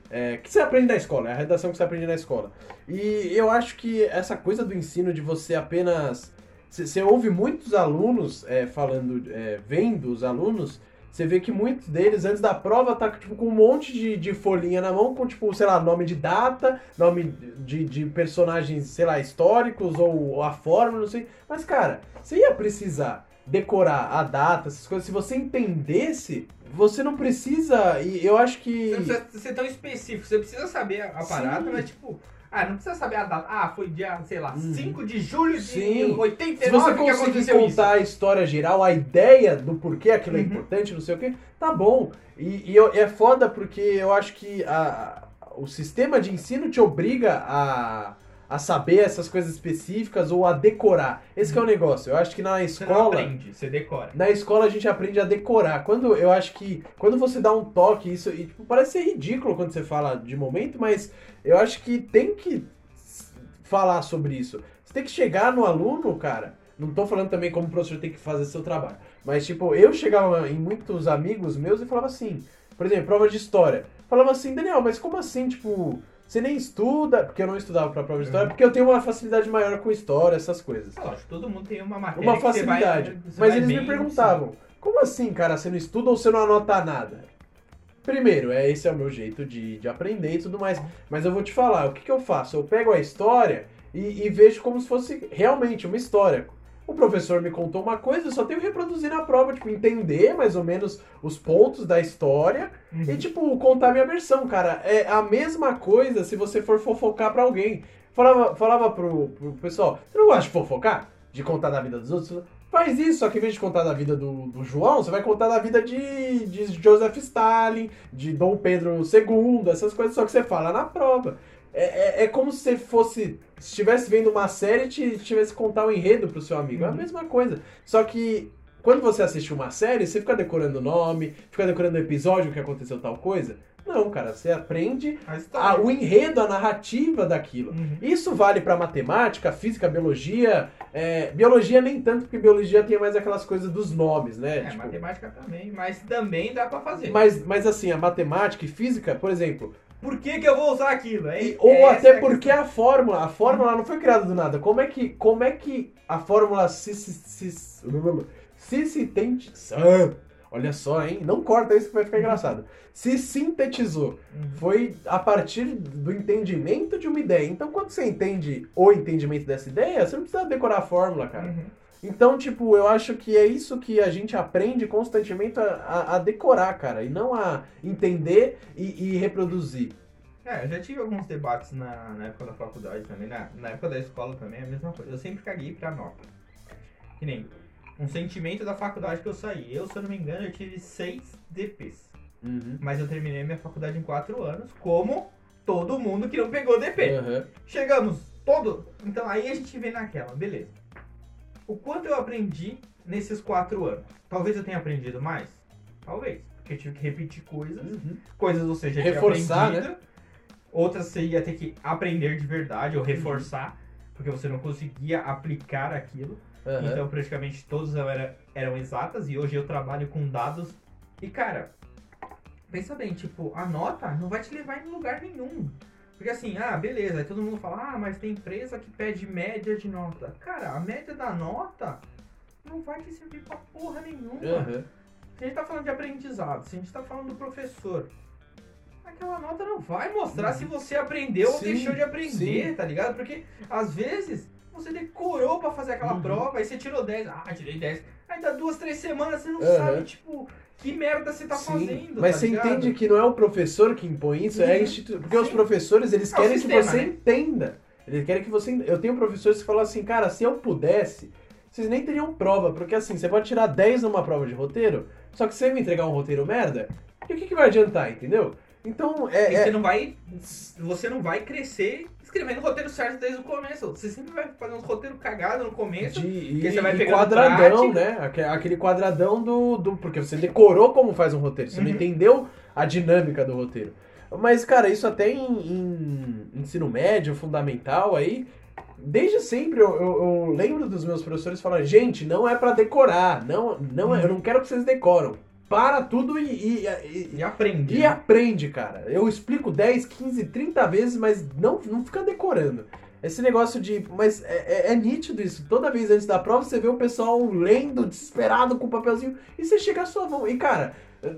B: É, que você aprende na escola, é a redação que você aprende na escola. E eu acho que essa coisa do ensino de você apenas. Você ouve muitos alunos é, falando, é, vendo os alunos, você vê que muitos deles, antes da prova, tá tipo, com um monte de, de folhinha na mão, com, tipo, sei lá, nome de data, nome de, de personagens, sei lá, históricos, ou a fórmula, não sei. Mas, cara, você ia precisar decorar a data, essas coisas. Se você entendesse, você não precisa. E eu acho que.
A: Você não precisa ser tão específico, você precisa saber a, a parada, mas tipo. Ah, não precisa saber a data. Ah, foi dia, sei lá,
B: Uhum.
A: 5 de julho de
B: Sim.
A: 89
B: Se você conseguir contar
A: isso.
B: a história geral, a ideia do porquê aquilo é
A: Uhum.
B: importante, não sei o que, tá bom. E, e eu- é foda porque eu acho que a- o sistema de ensino te obriga a, a saber essas coisas específicas ou a decorar. Esse que é o negócio. Eu acho que na
A: Você
B: escola.
A: aprende, você decora.
B: Na escola a gente aprende a decorar. Quando eu acho que quando você dá um toque, isso e, tipo, parece ser ridículo quando você fala de momento, mas eu acho que tem que falar sobre isso. Você tem que chegar no aluno, cara. Não tô falando também como o professor tem que fazer seu trabalho, mas tipo, eu chegava em muitos amigos meus e falava assim, por exemplo, prova de história. Falava assim, Daniel, mas como assim, tipo, você nem estuda, porque eu não estudava pra prova de história,
A: Uhum.
B: porque eu tenho uma facilidade maior com história, essas coisas
A: É Lógico, todo mundo tem uma matéria
B: uma
A: que você vai-
B: facilidade.
A: você
B: Mas eles me perguntavam, como assim, cara, você não estuda ou você não anota nada? Primeiro, é, esse é o meu jeito de, de aprender e tudo mais. Mas eu vou te falar, o que, que eu faço? Eu pego a história e, e vejo como se fosse realmente uma história. O professor me contou uma coisa, eu só tenho que reproduzir na prova, tipo, entender mais ou menos os pontos da história
A: Uhum.
B: e, tipo, contar minha versão, cara. É a mesma coisa se você for fofocar pra alguém. Falava, falava pro, pro pessoal, você não gosta de fofocar? De contar da vida dos outros? Faz isso, só que em vez de contar da vida do, do João, você vai contar da vida de, de Joseph Stalin, de Dom Pedro II, essas coisas, só que você fala na prova. É, é, é como se você fosse. Se estivesse vendo uma série e te- tivesse que contar o enredo pro seu amigo. É a
A: Uhum.
B: mesma coisa. Só que quando você assiste uma série, você fica decorando o nome, fica decorando o episódio que aconteceu tal coisa. Não, cara, você aprende
A: A
B: o enredo, a narrativa daquilo.
A: Uhum.
B: Isso vale pra matemática, física, biologia. é, biologia nem tanto, porque biologia tem mais aquelas coisas dos nomes, né?
A: É,
B: Tipo,
A: matemática também, mas também dá pra fazer.
B: mas, mas assim, a matemática e física, por exemplo,
A: Por que, que eu vou usar aquilo? É,
B: e- ou até
A: é a
B: porque a fórmula, a fórmula não foi criada do nada. Como é que, como é que a fórmula se se se, se, se tente, olha só, hein? Não corta isso que vai ficar engraçado. Se sintetizou.
A: Uhum.
B: Foi a partir do entendimento de uma ideia. Então, quando você entende o entendimento dessa ideia, você não precisa decorar a fórmula, cara.
A: Uhum.
B: Então, tipo, eu acho que é isso que a gente aprende constantemente a, a- a decorar, cara, e não a entender e, e reproduzir.
A: É, eu já tive alguns debates na, na época da faculdade também, na, na época da escola também, a mesma coisa. Eu sempre caguei pra nota. Que nem um sentimento da faculdade que eu saí. Eu, se eu não me engano, eu tive seis DPs. Mas eu terminei minha faculdade em quatro anos, como todo mundo que não pegou DP.
B: Aham.
A: Chegamos, todo. Então aí a gente vem naquela, beleza. O quanto eu aprendi nesses quatro anos? Talvez eu tenha aprendido mais? Talvez. Porque eu tive que repetir coisas.
B: Uhum.
A: Coisas você já
B: Reforçar,
A: tinha aprendido. Outras você ia ter que aprender de verdade ou reforçar. Porque você não conseguia aplicar aquilo.
B: Aham.
A: Então praticamente todas eram, eram exatas. E hoje eu trabalho com dados. E cara, pensa bem, tipo, a nota não vai te levar em lugar nenhum. Porque assim, ah, beleza, aí todo mundo fala, ah, mas tem empresa que pede média de nota. Cara, a média da nota não vai te servir pra porra nenhuma.
B: Aham.
A: Se a gente tá falando de aprendizado, se a gente tá falando do professor, aquela nota não vai mostrar se você aprendeu ou
B: Sim,
A: deixou de aprender,
B: sim.
A: tá ligado? Porque às vezes você decorou pra fazer aquela
B: Uhum.
A: prova, aí você tirou 10, ah, tirei 10. Aí dá duas, três semanas, você não
B: Aham.
A: sabe, tipo, que merda você tá
B: Sim,
A: fazendo.
B: mas
A: tá
B: você
A: ligado?
B: entende que não é o professor que impõe isso, é a
A: Uhum.
B: instituição. Porque os
A: Sim.
B: professores, eles
A: É
B: querem
A: sistema,
B: que você
A: né?
B: entenda. Eles querem que você. Eu tenho professores que falam assim, cara, se eu pudesse, vocês nem teriam prova. Porque assim, você pode tirar 10 numa prova de roteiro, só que se você me entregar um roteiro merda, e o que, que vai adiantar, entendeu? Então,
A: E
B: é,
A: você
B: é-
A: não vai. Você não vai crescer escrevendo roteiro certo desde o começo. Você sempre vai fazer uns roteiros cagados no começo.
B: de, e,
A: você vai pegando
B: quadradão,
A: prática.
B: né? Aque- Aquele quadradão do, do. Porque você decorou como faz um roteiro, você não
A: Uhum.
B: entendeu a dinâmica do roteiro. Mas, cara, isso até em, em ensino médio, fundamental aí. Desde sempre eu, eu- eu lembro dos meus professores falando, gente, não é pra decorar, não, não é- eu não quero que vocês decoram. Para tudo e, e- e-
A: E aprende.
B: e
A: né?
B: aprende, cara. Eu explico 10, 15, 30 vezes, mas não, não fica decorando. Esse negócio de. Mas é, é- é nítido isso. Toda vez antes da prova você vê o pessoal lendo, desesperado com o papelzinho, e você chega à sua mão. E, cara,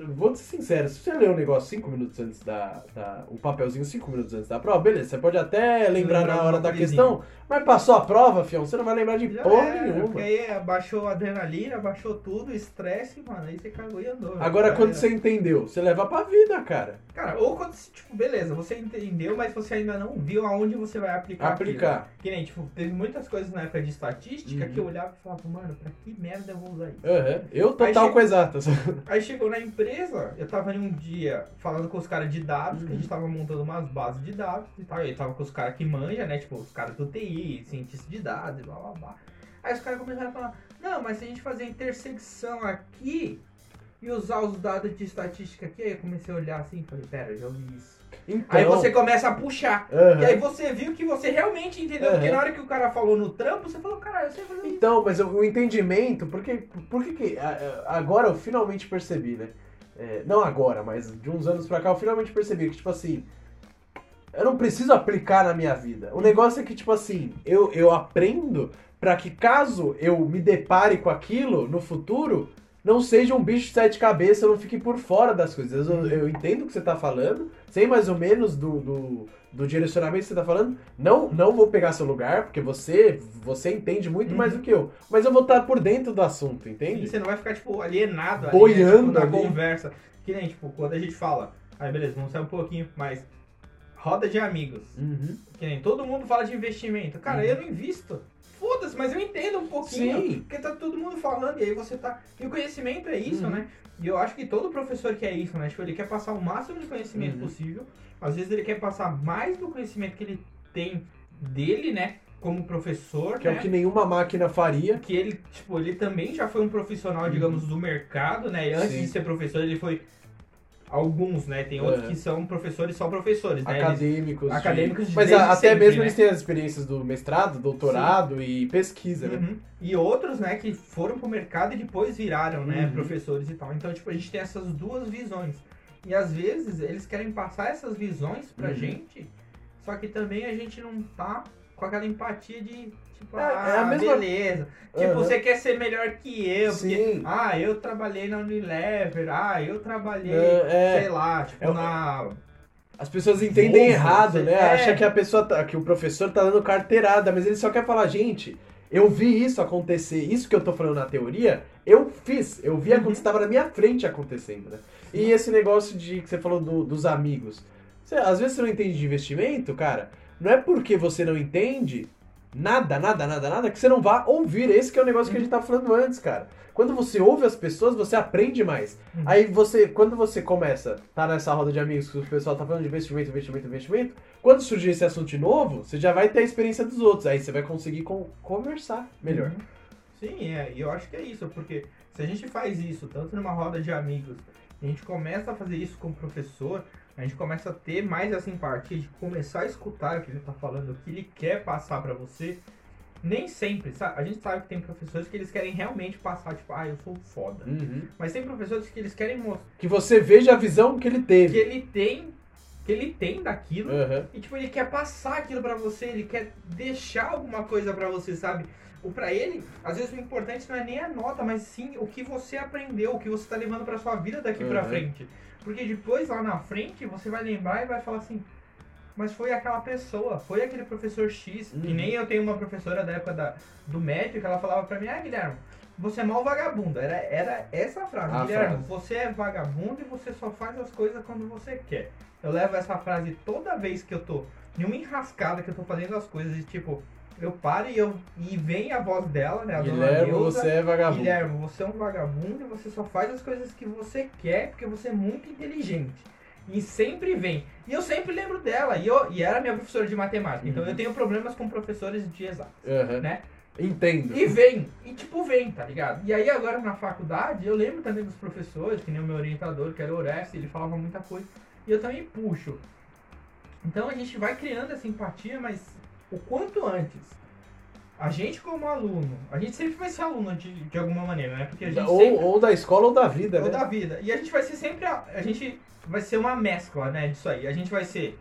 B: vou ser sincero, se você ler um negócio 5 minutos antes da, da. Um papelzinho 5 minutos antes da prova, beleza, você pode até lembrar
A: Lembrar
B: na hora da questão, mas passou a prova, fião, você não vai lembrar de
A: Já
B: porra
A: era,
B: nenhuma.
A: Porque aí abaixou a adrenalina, abaixou tudo, estresse, mano. Aí você cagou e andou.
B: Agora, quando você entendeu, você leva pra vida, cara.
A: Cara, ou quando, você, tipo, beleza, você entendeu, mas você ainda não viu aonde você vai aplicar. aquilo.
B: Aplicar.
A: Que nem, tipo, teve muitas coisas na época de estatística
B: Uhum.
A: que eu olhava e falava, mano, pra que merda eu vou usar isso?
B: Aham. Eu total com exatas. (laughs)
A: Aí chegou na empresa, eu tava em um dia falando com os caras de dados,
B: Uhum.
A: que a gente tava montando umas bases de dados e tal. E aí tava com os caras que manjam, né? Tipo, os caras do TI, cientistas de dados blá blá blá. Aí os caras começaram a falar, não, mas se a gente fazer intersecção aqui e usar os dados de estatística aqui, aí eu comecei a olhar assim e falei, pera, eu já ouvi isso.
B: Então,
A: Aí você começa a puxar.
B: Aham.
A: E aí você viu que você realmente entendeu. Porque
B: Aham.
A: na hora que o cara falou no trampo, você falou, cara, eu sei fazer isso.
B: Então, mas o, entendimento, porque, por que a- a- agora eu finalmente percebi, né? É, não agora, mas de uns anos pra cá eu finalmente percebi que, tipo assim, eu não preciso aplicar na minha vida. O negócio é que, tipo assim, eu, eu aprendo pra que caso eu me depare com aquilo no futuro, não seja um bicho de sete cabeças, eu não fique por fora das coisas. Eu, eu entendo o que você tá falando, sei mais ou menos do, do, do direcionamento que você tá falando. Não, não vou pegar seu lugar, porque você, você entende muito mais do que eu. Mas eu vou estar por dentro do assunto,
A: E
B: entende?
A: você não vai ficar, tipo, alienado
B: Boiando
A: ali, né? tipo, na
B: ali.
A: conversa. Que nem, tipo, quando a gente fala, aí beleza, vamos sair um pouquinho mais. Roda de amigos.
B: Uhum.
A: Que nem todo mundo fala de investimento. Cara,
B: Uhum.
A: eu não invisto. Foda-se, mas eu entendo um pouquinho.
B: Sim.
A: Porque tá todo mundo falando, e aí você tá. E o conhecimento é isso,
B: Uhum.
A: né? E eu acho que todo professor quer isso, né? Tipo, ele quer passar o máximo de conhecimento
B: Uhum.
A: possível. Às vezes ele quer passar mais do conhecimento que ele tem dele, né? Como professor,
B: Que é
A: né?
B: o que nenhuma máquina faria.
A: que ele, tipo, ele também já foi um profissional, digamos, do mercado, né? E antes
B: Sim.
A: de ser professor, ele foi alguns, né? Tem outros
B: É.
A: que são professores só professores, né? Eles-
B: Acadêmicos. de-
A: acadêmicos de
B: Mas até
A: sempre,
B: mesmo
A: né?
B: eles têm as experiências do mestrado, doutorado e pesquisa, né?
A: Uhum. E outros, né, que foram pro mercado e depois viraram, né,
B: Uhum.
A: professores e tal. Então, tipo, a gente tem essas duas visões. E às vezes eles querem passar essas visões pra
B: Uhum.
A: gente, só que também a gente não tá com aquela empatia de, tipo,
B: É,
A: ah,
B: é a mesma-
A: beleza. Tipo,
B: Aham.
A: você quer ser melhor que eu, porque,
B: Sim.
A: ah, eu trabalhei na Unilever, ah, eu trabalhei,
B: É,
A: sei lá, tipo,
B: É
A: na...
B: As pessoas entendem
A: Volvo,
B: errado, né?
A: é.
B: Acha que a pessoa tá- que o professor tá dando carteirada, mas ele só quer falar, gente, eu vi isso acontecer, isso que eu tô falando na teoria, eu fiz, eu vi
A: Uhum.
B: acontecer, estava na minha frente acontecendo, né? E esse negócio de que você falou do- dos amigos. Você- às vezes você não entende de investimento, cara, não é porque você não entende nada, nada, nada, nada, que você não vá ouvir. Esse que é o negócio que a gente tava falando antes, cara. Quando você ouve as pessoas, você aprende mais.
A: Uhum.
B: Aí você, quando você começa, tá nessa roda de amigos que o pessoal tá falando de investimento, investimento, investimento, quando surgir esse assunto de novo, você já vai ter a experiência dos outros. Aí você vai conseguir con- conversar melhor.
A: Uhum. Sim, é, e eu acho que é isso, porque se a gente faz isso, tanto numa roda de amigos, a gente começa a fazer isso com o professor, a gente começa a ter mais essa empatia de começar a escutar o que ele tá falando, o que ele quer passar pra você. Nem sempre, sabe? A gente sabe que tem professores que eles querem realmente passar, tipo, ah, eu sou foda.
B: Uhum.
A: Mas tem professores que eles querem mostrar
B: Que você veja a visão que ele
A: que
B: teve.
A: ele tem, que ele tem daquilo,
B: Uhum.
A: e tipo, ele quer passar aquilo pra você, ele quer deixar alguma coisa pra você, sabe? O pra ele, às vezes o importante não é nem a nota, mas sim o que você aprendeu, o que você tá levando pra sua vida daqui pra
B: Uhum.
A: frente. Porque depois lá na frente você vai lembrar e vai falar assim, mas foi aquela pessoa, foi aquele professor X,
B: Uhum.
A: que nem eu tenho uma professora da época da, do médio que ela falava pra mim, ah, Guilherme, você é mal vagabundo. Era, era essa frase. Guilherme,
B: frase.
A: você é vagabundo e você só faz as coisas quando você quer. Eu levo essa frase toda vez que eu tô em uma enrascada, que eu tô fazendo as coisas e tipo, eu paro e, eu, e vem a voz dela, né? A dona
B: Guilherme,
A: Neuza,
B: você é vagabundo.
A: Guilherme, você é um vagabundo e você só faz as coisas que você quer porque você é muito inteligente. E sempre vem. E eu sempre lembro dela. E, eu, e era minha professora de matemática. Então
B: Uhum.
A: eu tenho problemas com professores de exatas,
B: Aham.
A: né?
B: Entendo.
A: E vem, e tipo vem, tá ligado? E aí agora na faculdade, eu lembro também dos professores, que nem o meu orientador, que era o Orestes, ele falava muita coisa. E eu também puxo. Então a gente vai criando essa empatia, mas o quanto antes. A gente como aluno, a gente sempre vai ser aluno de, de alguma maneira, né? Porque a gente
B: Ou,
A: sempre...
B: ou da escola ou da vida,
A: Ou
B: né?
A: da vida. E a gente vai ser sempre. A, a gente vai ser uma mescla, né, disso aí. A gente vai ser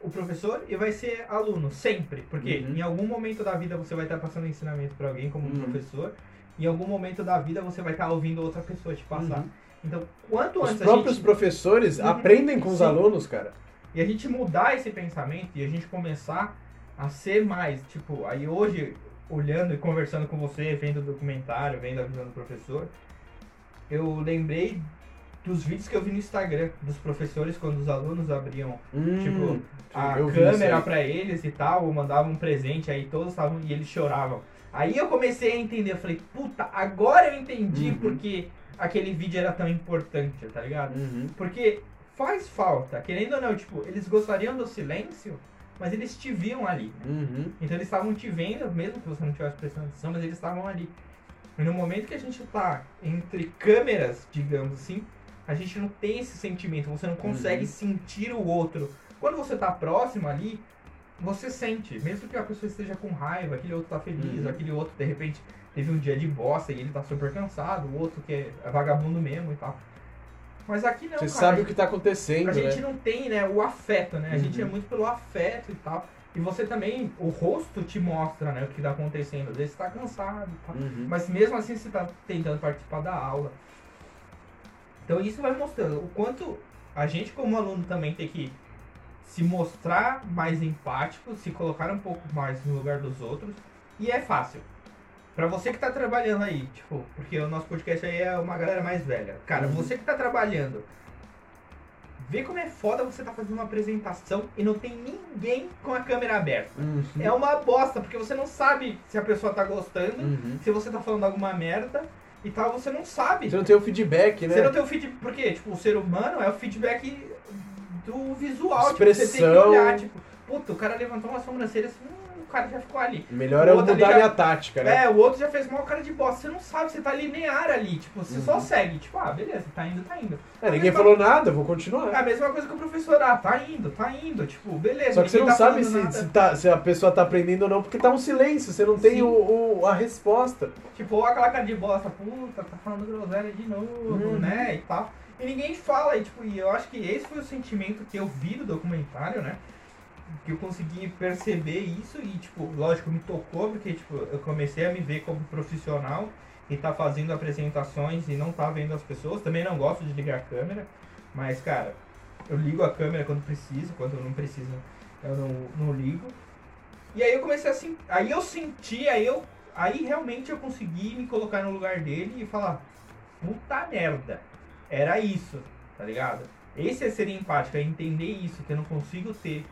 A: o professor e vai ser aluno, sempre. Porque
B: Uhum.
A: em algum momento da vida você vai estar passando ensinamento para alguém como um
B: Uhum.
A: professor. Em algum momento da vida você vai estar ouvindo outra pessoa te passar.
B: Uhum.
A: Então, quanto
B: Os
A: antes a
B: próprios
A: gente,
B: professores
A: Uhum.
B: aprendem com os
A: Sim.
B: alunos, cara.
A: e a gente mudar esse pensamento e a gente começar a ser mais, tipo, aí hoje, olhando e conversando com você, vendo o documentário, vendo a visão do professor, eu lembrei dos vídeos que eu vi no Instagram dos professores quando os alunos abriam
B: Hum,
A: a
B: vi isso
A: câmera pra eles e tal, ou mandavam um presente, aí todos estavam e eles choravam. Aí eu comecei a entender, eu falei, puta, agora eu entendi
B: Uhum.
A: porque aquele vídeo era tão importante, tá ligado?
B: Uhum.
A: Porque faz falta, querendo ou não, tipo, eles gostariam do silêncio, mas eles te viam ali. né?
B: Uhum.
A: Então eles estavam te vendo, mesmo que você não tivesse prestando atenção, mas eles estavam ali. E no momento que a gente tá entre câmeras, digamos assim, a gente não tem esse sentimento, você não consegue
B: Uhum.
A: sentir o outro. Quando você tá próximo ali, você sente, mesmo que a pessoa esteja com raiva, aquele outro tá feliz,
B: Uhum.
A: aquele outro de repente teve um dia de bosta e ele tá super cansado, o outro que é vagabundo mesmo e tal. Mas aqui não,
B: Você
A: cara.
B: sabe o que tá acontecendo,
A: A gente
B: né?
A: não tem, né, o afeto, né? A gente é
B: Uhum.
A: muito pelo afeto e tal. E você também, o rosto te mostra, né, o que tá acontecendo. Às vezes você tá cansado tal.
B: Uhum.
A: Mas mesmo assim você tá tentando participar da aula. Então isso vai mostrando o quanto a gente como aluno também tem que se mostrar mais empático, se colocar um pouco mais no lugar dos outros. E é fácil. Pra você que tá trabalhando aí, tipo, porque o nosso podcast aí é uma galera mais velha. Cara,
B: Uhum.
A: você que tá trabalhando, vê como é foda você tá fazendo uma apresentação e não tem ninguém com a câmera aberta.
B: Uhum.
A: É uma bosta, porque você não sabe se a pessoa tá gostando,
B: Uhum.
A: se você tá falando alguma merda e tal, você não sabe.
B: Você não tem o feedback, né?
A: Você não tem o feedback. Porque, tipo, o ser humano é o feedback do visual. Tipo, você tem que
B: Expressão.
A: olhar, tipo, puta, o cara levantou uma sobrancelha assim, cara já ficou ali.
B: Melhor
A: O
B: é eu mudar
A: já-
B: minha tática, né?
A: É, o outro já fez mal cara de bosta. Você não sabe, você tá linear ali. Tipo, você só
B: Uhum.
A: segue. Tipo, ah, beleza, tá indo, tá indo.
B: É, ninguém
A: mesma-
B: falou nada, eu vou
A: É
B: continuar.
A: a mesma coisa que o professor, ah, tá indo, tá indo. Tipo, beleza.
B: Só que você não
A: tá
B: sabe se, se, tá- se a pessoa tá aprendendo ou não, porque tá um silêncio, você não tem o, o- a resposta.
A: Tipo, ou aquela cara de bosta, puta, tá falando groselha de novo,
B: Uhum.
A: né? E tal. E ninguém fala, e tipo, e eu acho que esse foi o sentimento que eu vi do documentário, né? Que eu consegui perceber isso e, tipo, lógico, me tocou, porque, tipo, eu comecei a me ver como profissional e tá fazendo apresentações e não tá vendo as pessoas. Também não gosto de ligar a câmera, mas, cara, eu ligo a câmera quando preciso, quando não preciso, eu não, não ligo. E aí eu comecei assim, aí eu senti, aí eu Aí realmente eu consegui me colocar no lugar dele e falar, puta merda, era isso, tá ligado? Esse é ser empático, é entender isso, que eu não consigo ter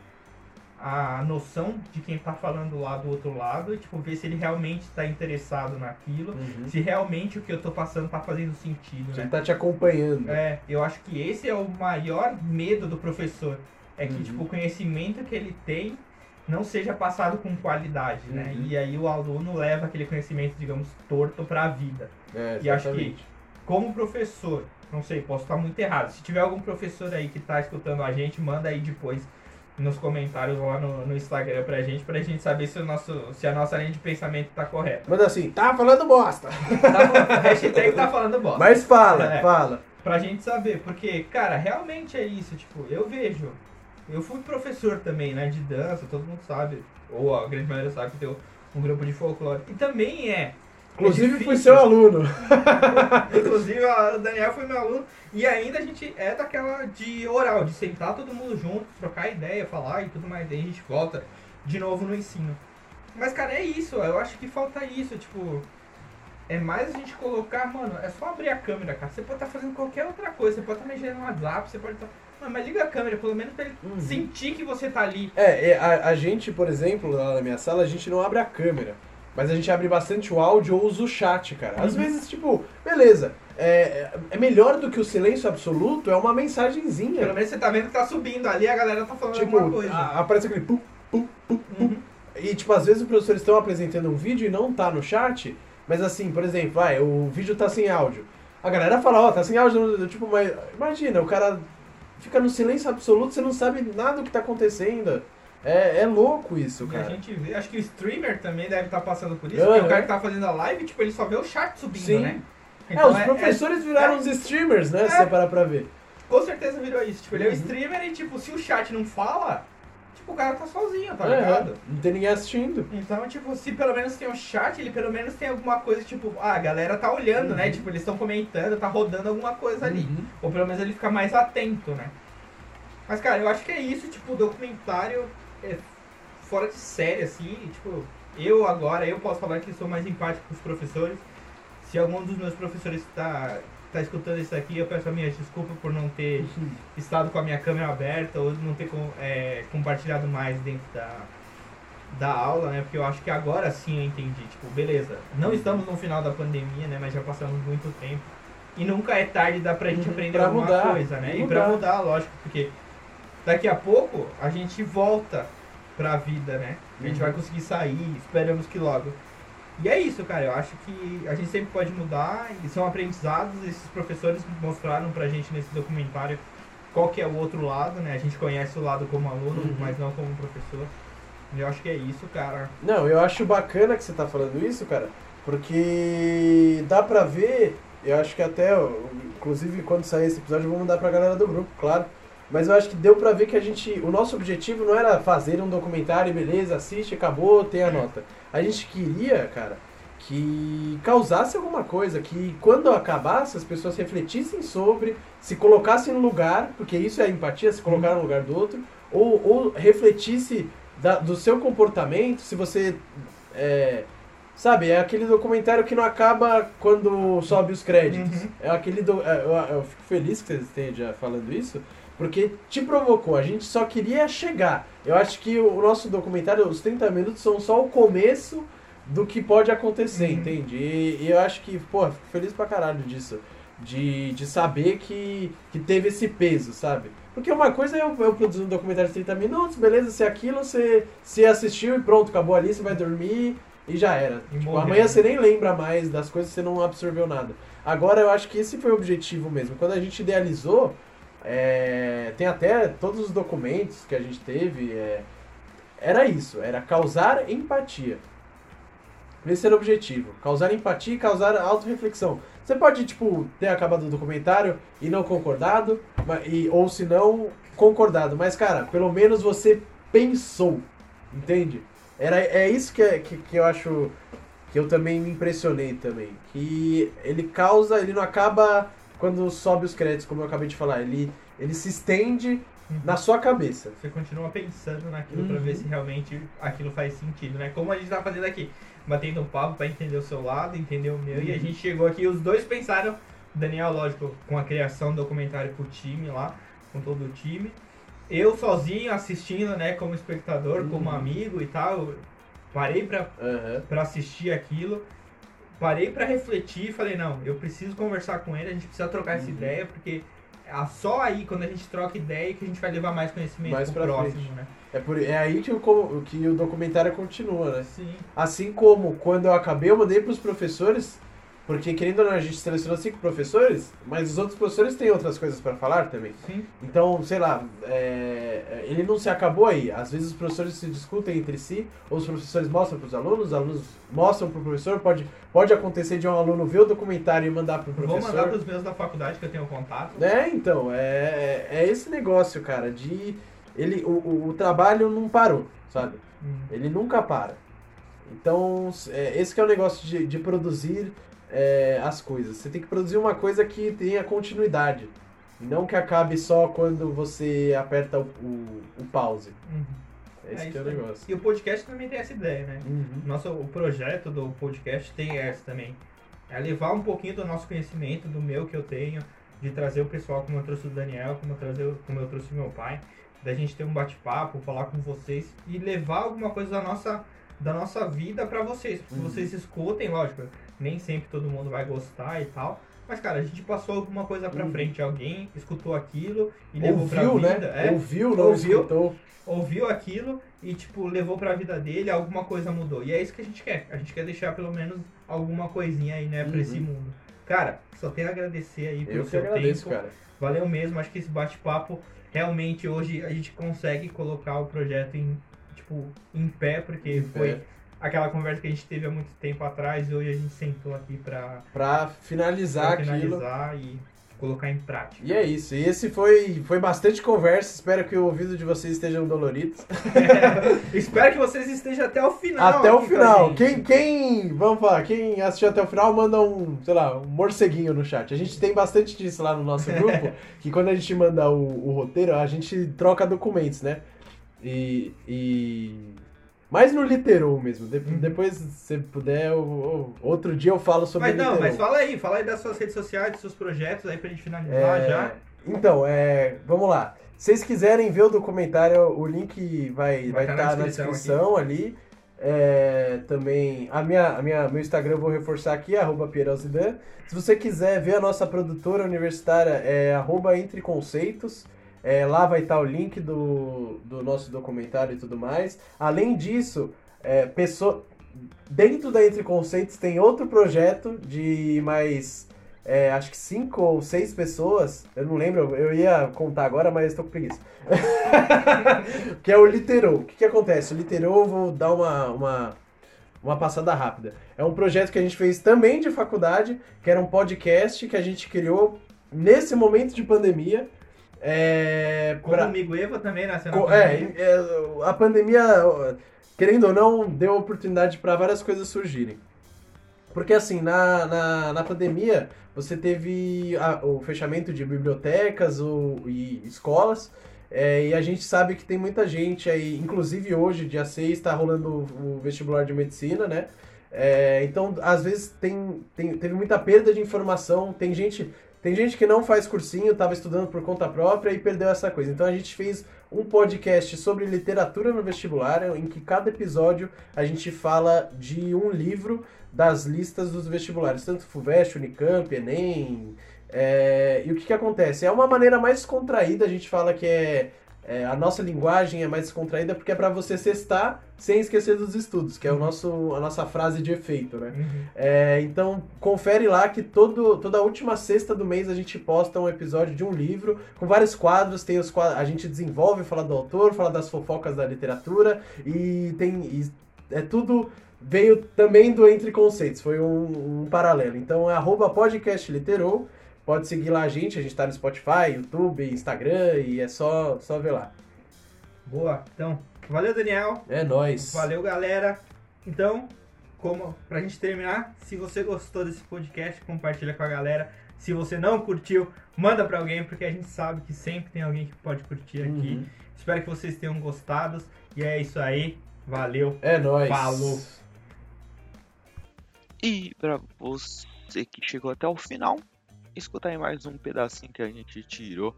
A: a noção de quem tá falando lá do outro lado e tipo, ver se ele realmente tá interessado naquilo, se realmente o que eu tô passando tá fazendo sentido,
B: Se
A: né?
B: ele tá te acompanhando.
A: É, eu acho que esse é o maior medo do professor. É que,
B: Uhum.
A: tipo, o conhecimento que ele tem não seja passado com qualidade, né?
B: Uhum.
A: E aí o aluno leva aquele conhecimento, digamos, torto pra vida.
B: É,
A: E acho que, como professor, não sei, posso estar muito errado. Se tiver algum professor aí que tá escutando a gente, manda aí depois nos comentários lá no, no Instagram pra gente, pra gente saber se, o nosso, se a nossa linha de pensamento tá correta.
B: Manda assim, tá falando bosta.
A: Tá? Hashtag tá falando bosta.
B: Mas fala,
A: É.
B: fala.
A: Pra gente saber, porque, cara, realmente é isso, tipo, eu vejo. Eu fui professor também, né, de dança, todo mundo sabe, ou a grande maioria sabe que tem um grupo de folclore. E também é.
B: Inclusive
A: é
B: fui seu aluno. (laughs)
A: Inclusive, a- o Daniel foi meu aluno. E ainda a gente é daquela de oral, de sentar todo mundo junto, trocar ideia, falar e tudo mais. Daí a gente volta de novo no ensino. Mas, cara, é isso. Eu acho que falta isso. Tipo, é mais a gente colocar, mano, é só abrir a câmera, cara. Você pode estar fazendo qualquer outra coisa. Você pode estar mexendo no WhatsApp, você pode estar. Mano, mas liga a câmera, pelo menos pra ele
B: Uhum.
A: sentir que você tá ali.
B: É, é, a, a gente, por exemplo, lá na minha sala, a gente não abre a câmera. Mas a gente abre bastante o áudio ou usa o chat, cara. Às
A: Uhum.
B: vezes, tipo, beleza. é, é melhor do que o silêncio absoluto, é uma mensagenzinha.
A: Pelo menos você tá vendo que tá subindo ali, a galera tá falando
B: Tipo,
A: alguma coisa.
B: a- aparece aquele pum, pum, pum, pum.
A: Uhum.
B: E, tipo, às vezes os professores estão apresentando um vídeo e não tá no chat, mas assim, por exemplo, vai, o vídeo tá sem áudio. A galera fala, ó, tá sem áudio, tipo, mas imagina, o cara fica no silêncio absoluto, você não sabe nada do que tá acontecendo. É, é louco isso,
A: E a
B: cara.
A: gente vê, acho que o streamer também deve estar passando por isso,
B: Aham.
A: porque o cara que tá fazendo a live, tipo, ele só vê o chat subindo,
B: Sim.
A: né?
B: É, os professores viraram
A: é-
B: os streamers, né?
A: É.
B: Se você parar pra ver.
A: com certeza virou isso. Tipo, ele é o
B: Uhum.
A: streamer e, tipo, se o chat não fala, tipo, o cara tá sozinho, tá
B: É,
A: ligado?
B: Não tem ninguém assistindo.
A: Então, tipo, se pelo menos tem um chat, ele pelo menos tem alguma coisa, tipo, ah, a galera tá olhando, né?
B: Uhum.
A: Tipo, eles estão comentando, tá rodando alguma coisa ali.
B: Uhum.
A: Ou pelo menos ele fica mais atento, né? Mas, cara, eu acho que é isso, tipo, o documentário é fora de série, assim, e, tipo, eu agora, eu posso falar que sou mais empático com os professores. Se algum dos meus professores tá, tá escutando isso aqui, eu peço a minha desculpa por não ter (laughs) estado com a minha câmera aberta ou não ter é, compartilhado mais dentro da, da aula, né? Porque eu acho que agora sim eu entendi. Tipo, beleza, não estamos no final da pandemia, né? Mas já passamos muito tempo. E nunca é tarde dá pra gente
B: Uhum,
A: aprender
B: pra
A: alguma
B: mudar,
A: coisa, né? E
B: mudar.
A: pra mudar, lógico, porque daqui a pouco a gente volta pra vida, né? A gente
B: Uhum.
A: vai conseguir sair, esperamos que logo. E é isso, cara. Eu acho que a gente sempre pode mudar e são aprendizados. Esses professores mostraram pra gente nesse documentário qual que é o outro lado, né? A gente conhece o lado como aluno,
B: Uhum.
A: mas não como professor. E eu acho que é isso, cara.
B: Não, eu acho bacana que você tá falando isso, cara, porque dá pra ver, eu acho que até, inclusive quando sair esse episódio eu vou mandar pra galera do grupo, claro. Mas eu acho que deu pra ver que a gente, o nosso objetivo não era fazer um documentário, beleza, assiste, acabou, tem a nota. A gente queria, cara, que causasse alguma coisa, que quando acabasse as pessoas refletissem sobre, se colocassem no lugar, porque isso é empatia, se colocar no lugar do outro, ou, ou refletisse da- do seu comportamento, se você. É, sabe, é aquele documentário que não acaba quando sobe os créditos.
A: Uhum.
B: É aquele. Do, é, eu, eu fico feliz que vocês estejam falando isso, porque te provocou. A gente só queria chegar. Eu acho que o nosso documentário, os 30 minutos, são só o começo do que pode acontecer,
A: Uhum.
B: entende? E, e eu acho que, pô, fico feliz pra caralho disso. De, de saber que, que teve esse peso, sabe? Porque uma coisa é eu, eu produzir um documentário de 30 minutos, beleza, se é aquilo, você, você assistiu e pronto, acabou ali, você vai dormir e já era.
A: E
B: Tipo, amanhã você nem lembra mais das coisas, você não absorveu nada. Agora eu acho que esse foi o objetivo mesmo. Quando a gente idealizou, é, tem até todos os documentos que a gente teve, é, era isso, era causar empatia. Esse era o objetivo, causar empatia e causar autorreflexão. Você pode, tipo, ter acabado o documentário e não concordado, e, ou se não, concordado. Mas, cara, pelo menos você pensou, entende? Era, é isso que, é- que, que eu acho que eu também me impressionei também. Que ele causa, ele não acaba quando sobe os créditos, como eu acabei de falar. Ele, ele se estende na sua cabeça.
A: Você continua pensando naquilo pra
B: Uhum.
A: ver se realmente aquilo faz sentido, né? Como a gente tá fazendo aqui, batendo um papo pra entender o seu lado, entender o meu. E a
B: Uhum.
A: gente chegou aqui, os dois pensaram, Daniel, lógico, com a criação do documentário com o time lá, com todo o time. Eu sozinho assistindo, né, como espectador, como
B: Uhum.
A: amigo e tal. Parei pra
B: Aham.
A: para assistir aquilo. Parei pra refletir e falei, não, eu preciso conversar com ele, a gente precisa trocar essa
B: Uhum.
A: ideia, porque é só aí, quando a gente troca ideia, que a gente vai levar mais conhecimento
B: Mais
A: pro próximo,
B: frente.
A: né?
B: É, por, é aí que o, que o documentário continua, né?
A: Sim.
B: Assim como quando eu acabei, eu mandei pros professores, porque querendo ou não, a gente selecionou cinco professores, mas os outros professores têm outras coisas para falar também.
A: Sim.
B: Então, sei lá, é, ele não se acabou aí. Às vezes os professores se discutem entre si, ou os professores mostram para os alunos, os alunos mostram para o professor. Pode, pode acontecer de um aluno ver o documentário e mandar para o
A: Vou
B: professor.
A: mandar pros meus da faculdade que eu tenho contato.
B: É, então, é, é esse negócio, cara, de. Ele, o, o, o trabalho não parou, sabe?
A: Hum.
B: Ele nunca para. Então, é, esse que é o negócio de, de produzir é, as coisas. Você tem que produzir uma coisa que tenha continuidade. Não que acabe só quando você aperta o, o, o pause.
A: Uhum.
B: Esse
A: É
B: que é o negócio.
A: E o podcast também tem essa ideia, né?
B: Uhum.
A: Nosso, o projeto do podcast tem essa também. É levar um pouquinho do nosso conhecimento, do meu que eu tenho, de trazer o pessoal como eu trouxe o Daniel, como eu, trazer, como eu trouxe meu pai, da gente ter um bate-papo, falar com vocês e levar alguma coisa da nossa, da nossa vida pra vocês.
B: Uhum.
A: vocês escutem, lógico, nem sempre todo mundo vai gostar e tal, Mas, cara, a gente passou alguma coisa pra
B: Uhum.
A: frente. Alguém escutou aquilo e levou
B: Ouviu,
A: pra
B: né?
A: vida. É,
B: Ouviu, não
A: Ouviu.
B: escutou.
A: ouviu aquilo e, tipo, levou pra vida dele, alguma coisa mudou. E é isso que a gente quer. A gente quer deixar pelo menos alguma coisinha aí, né, pra
B: Uhum.
A: esse mundo. Cara, só tenho a agradecer aí pelo
B: Eu
A: seu
B: agradeço,
A: tempo.
B: cara.
A: Valeu mesmo, acho que esse bate-papo realmente hoje a gente consegue colocar o projeto em, tipo, em pé, porque
B: Em
A: foi
B: pé.
A: Aquela conversa que a gente teve há muito tempo atrás e hoje a gente sentou aqui pra,
B: Pra finalizar
A: pra
B: aquilo.
A: finalizar e colocar em prática.
B: E é isso. E esse foi, foi bastante conversa. Espero que o ouvido de vocês estejam doloridos. (laughs)
A: Espero que vocês estejam até o final.
B: até o final. Quem, quem, vamos falar, quem assistiu até o final, manda um, sei lá, um morceguinho no chat. A gente tem bastante disso lá no nosso (laughs) grupo, que quando a gente manda o, o roteiro, a gente troca documentos, né? E. e... Mais no literou mesmo. De-
A: Uhum.
B: Depois, se puder, eu- eu- outro dia eu falo sobre
A: Mas não, mas fala aí, fala aí das suas redes sociais, dos seus projetos aí pra gente finalizar
B: É,
A: já.
B: Então, é, vamos lá. Se vocês quiserem ver o documentário, o link vai
A: Vai
B: estar
A: tá na
B: na
A: descrição
B: ali. É, também, a minha, a minha, meu Instagram eu vou reforçar aqui, arroba Pierelzidan. Se você quiser ver a nossa produtora universitária, é arroba Entre Conceitos. É, lá vai estar o link do, do nosso documentário e tudo mais. Além disso, é, pessoa, dentro da Entre Conceitos tem outro projeto de mais é, acho que cinco ou seis pessoas, eu não lembro, eu ia contar agora, mas estou com preguiça. (laughs) que é o Literou. O que, que acontece? O Literou, vou dar uma, uma, uma passada rápida. É um projeto que a gente fez também de faculdade, que era um podcast que a gente criou nesse momento de pandemia. É,
A: Como
B: pra-
A: o amigo Eva também nasceu na
B: Co- é, é, a pandemia, querendo ou não, deu oportunidade para várias coisas surgirem. Porque assim, na, na, na pandemia, você teve a- o fechamento de bibliotecas o, e escolas, é, e a gente sabe que tem muita gente aí, inclusive hoje, dia 6, está rolando o, o vestibular de medicina, né? É, então, às vezes, tem, tem, teve muita perda de informação, tem gente... Tem gente que não faz cursinho, estava estudando por conta própria e perdeu essa coisa. Então a gente fez um podcast sobre literatura no vestibular, em que cada episódio a gente fala de um livro das listas dos vestibulares, tanto FUVEST, Unicamp, Enem. é, e o que, que acontece? É uma maneira mais contraída, a gente fala que é, é, a nossa linguagem é mais descontraída porque é para você cestar sem esquecer dos estudos, que é o nosso, a nossa frase de efeito, né?
A: Uhum.
B: É, então, confere lá que todo, toda última sexta do mês a gente posta um episódio de um livro com vários quadros. Tem os quadros, a gente desenvolve, fala do autor, fala das fofocas da literatura e tem e é tudo veio também do Entre Conceitos, foi um, um paralelo. Então é arroba podcast literou. Pode seguir lá a gente, a gente tá no Spotify, YouTube, Instagram e é só, só ver lá.
A: Boa. Então, valeu, Daniel.
B: É nóis.
A: Valeu, galera. Então, como pra gente terminar, se você gostou desse podcast, compartilha com a galera. Se você não curtiu, manda pra alguém, porque a gente sabe que sempre tem alguém que pode curtir aqui.
B: Uhum.
A: Espero que vocês tenham gostado. E é isso aí. Valeu.
B: É nóis.
A: Falou.
C: E pra você que chegou até o final, escuta aí mais um pedacinho que a gente tirou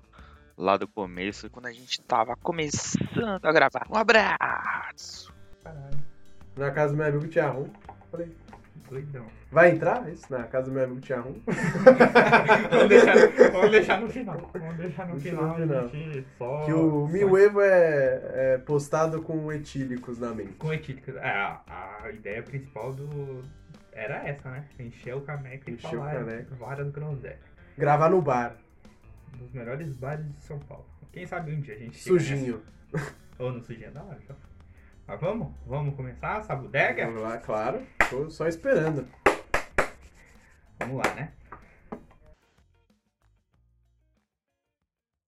C: lá do começo, quando a gente tava começando a gravar. Um abraço!
A: Caralho,
B: Na casa do meu amigo tinha rum. Falei,
A: doidão.
B: vai entrar isso? Na casa do meu amigo tinha rum.
A: vamos, deixar, vamos deixar no final. Vamos deixar no
B: Deixa
A: final.
B: no final.
A: gente só,
B: Que o
A: só
B: Mil Evo é, é postado com etílicos na mente.
A: Com etílica. É, a, a ideia principal do. Era essa, né? Encher o caneco e
B: Encher o
A: falar
B: caneco.
A: várias groselhas.
B: Gravar no bar,
A: Um dos melhores bares de São Paulo. Quem sabe um dia a gente chega
B: sujinho.
A: nessa. Ou no sujinho é da hora, já. Mas vamos? Vamos começar essa bodega?
B: Vamos lá, claro. Tô só esperando.
A: Vamos lá, né?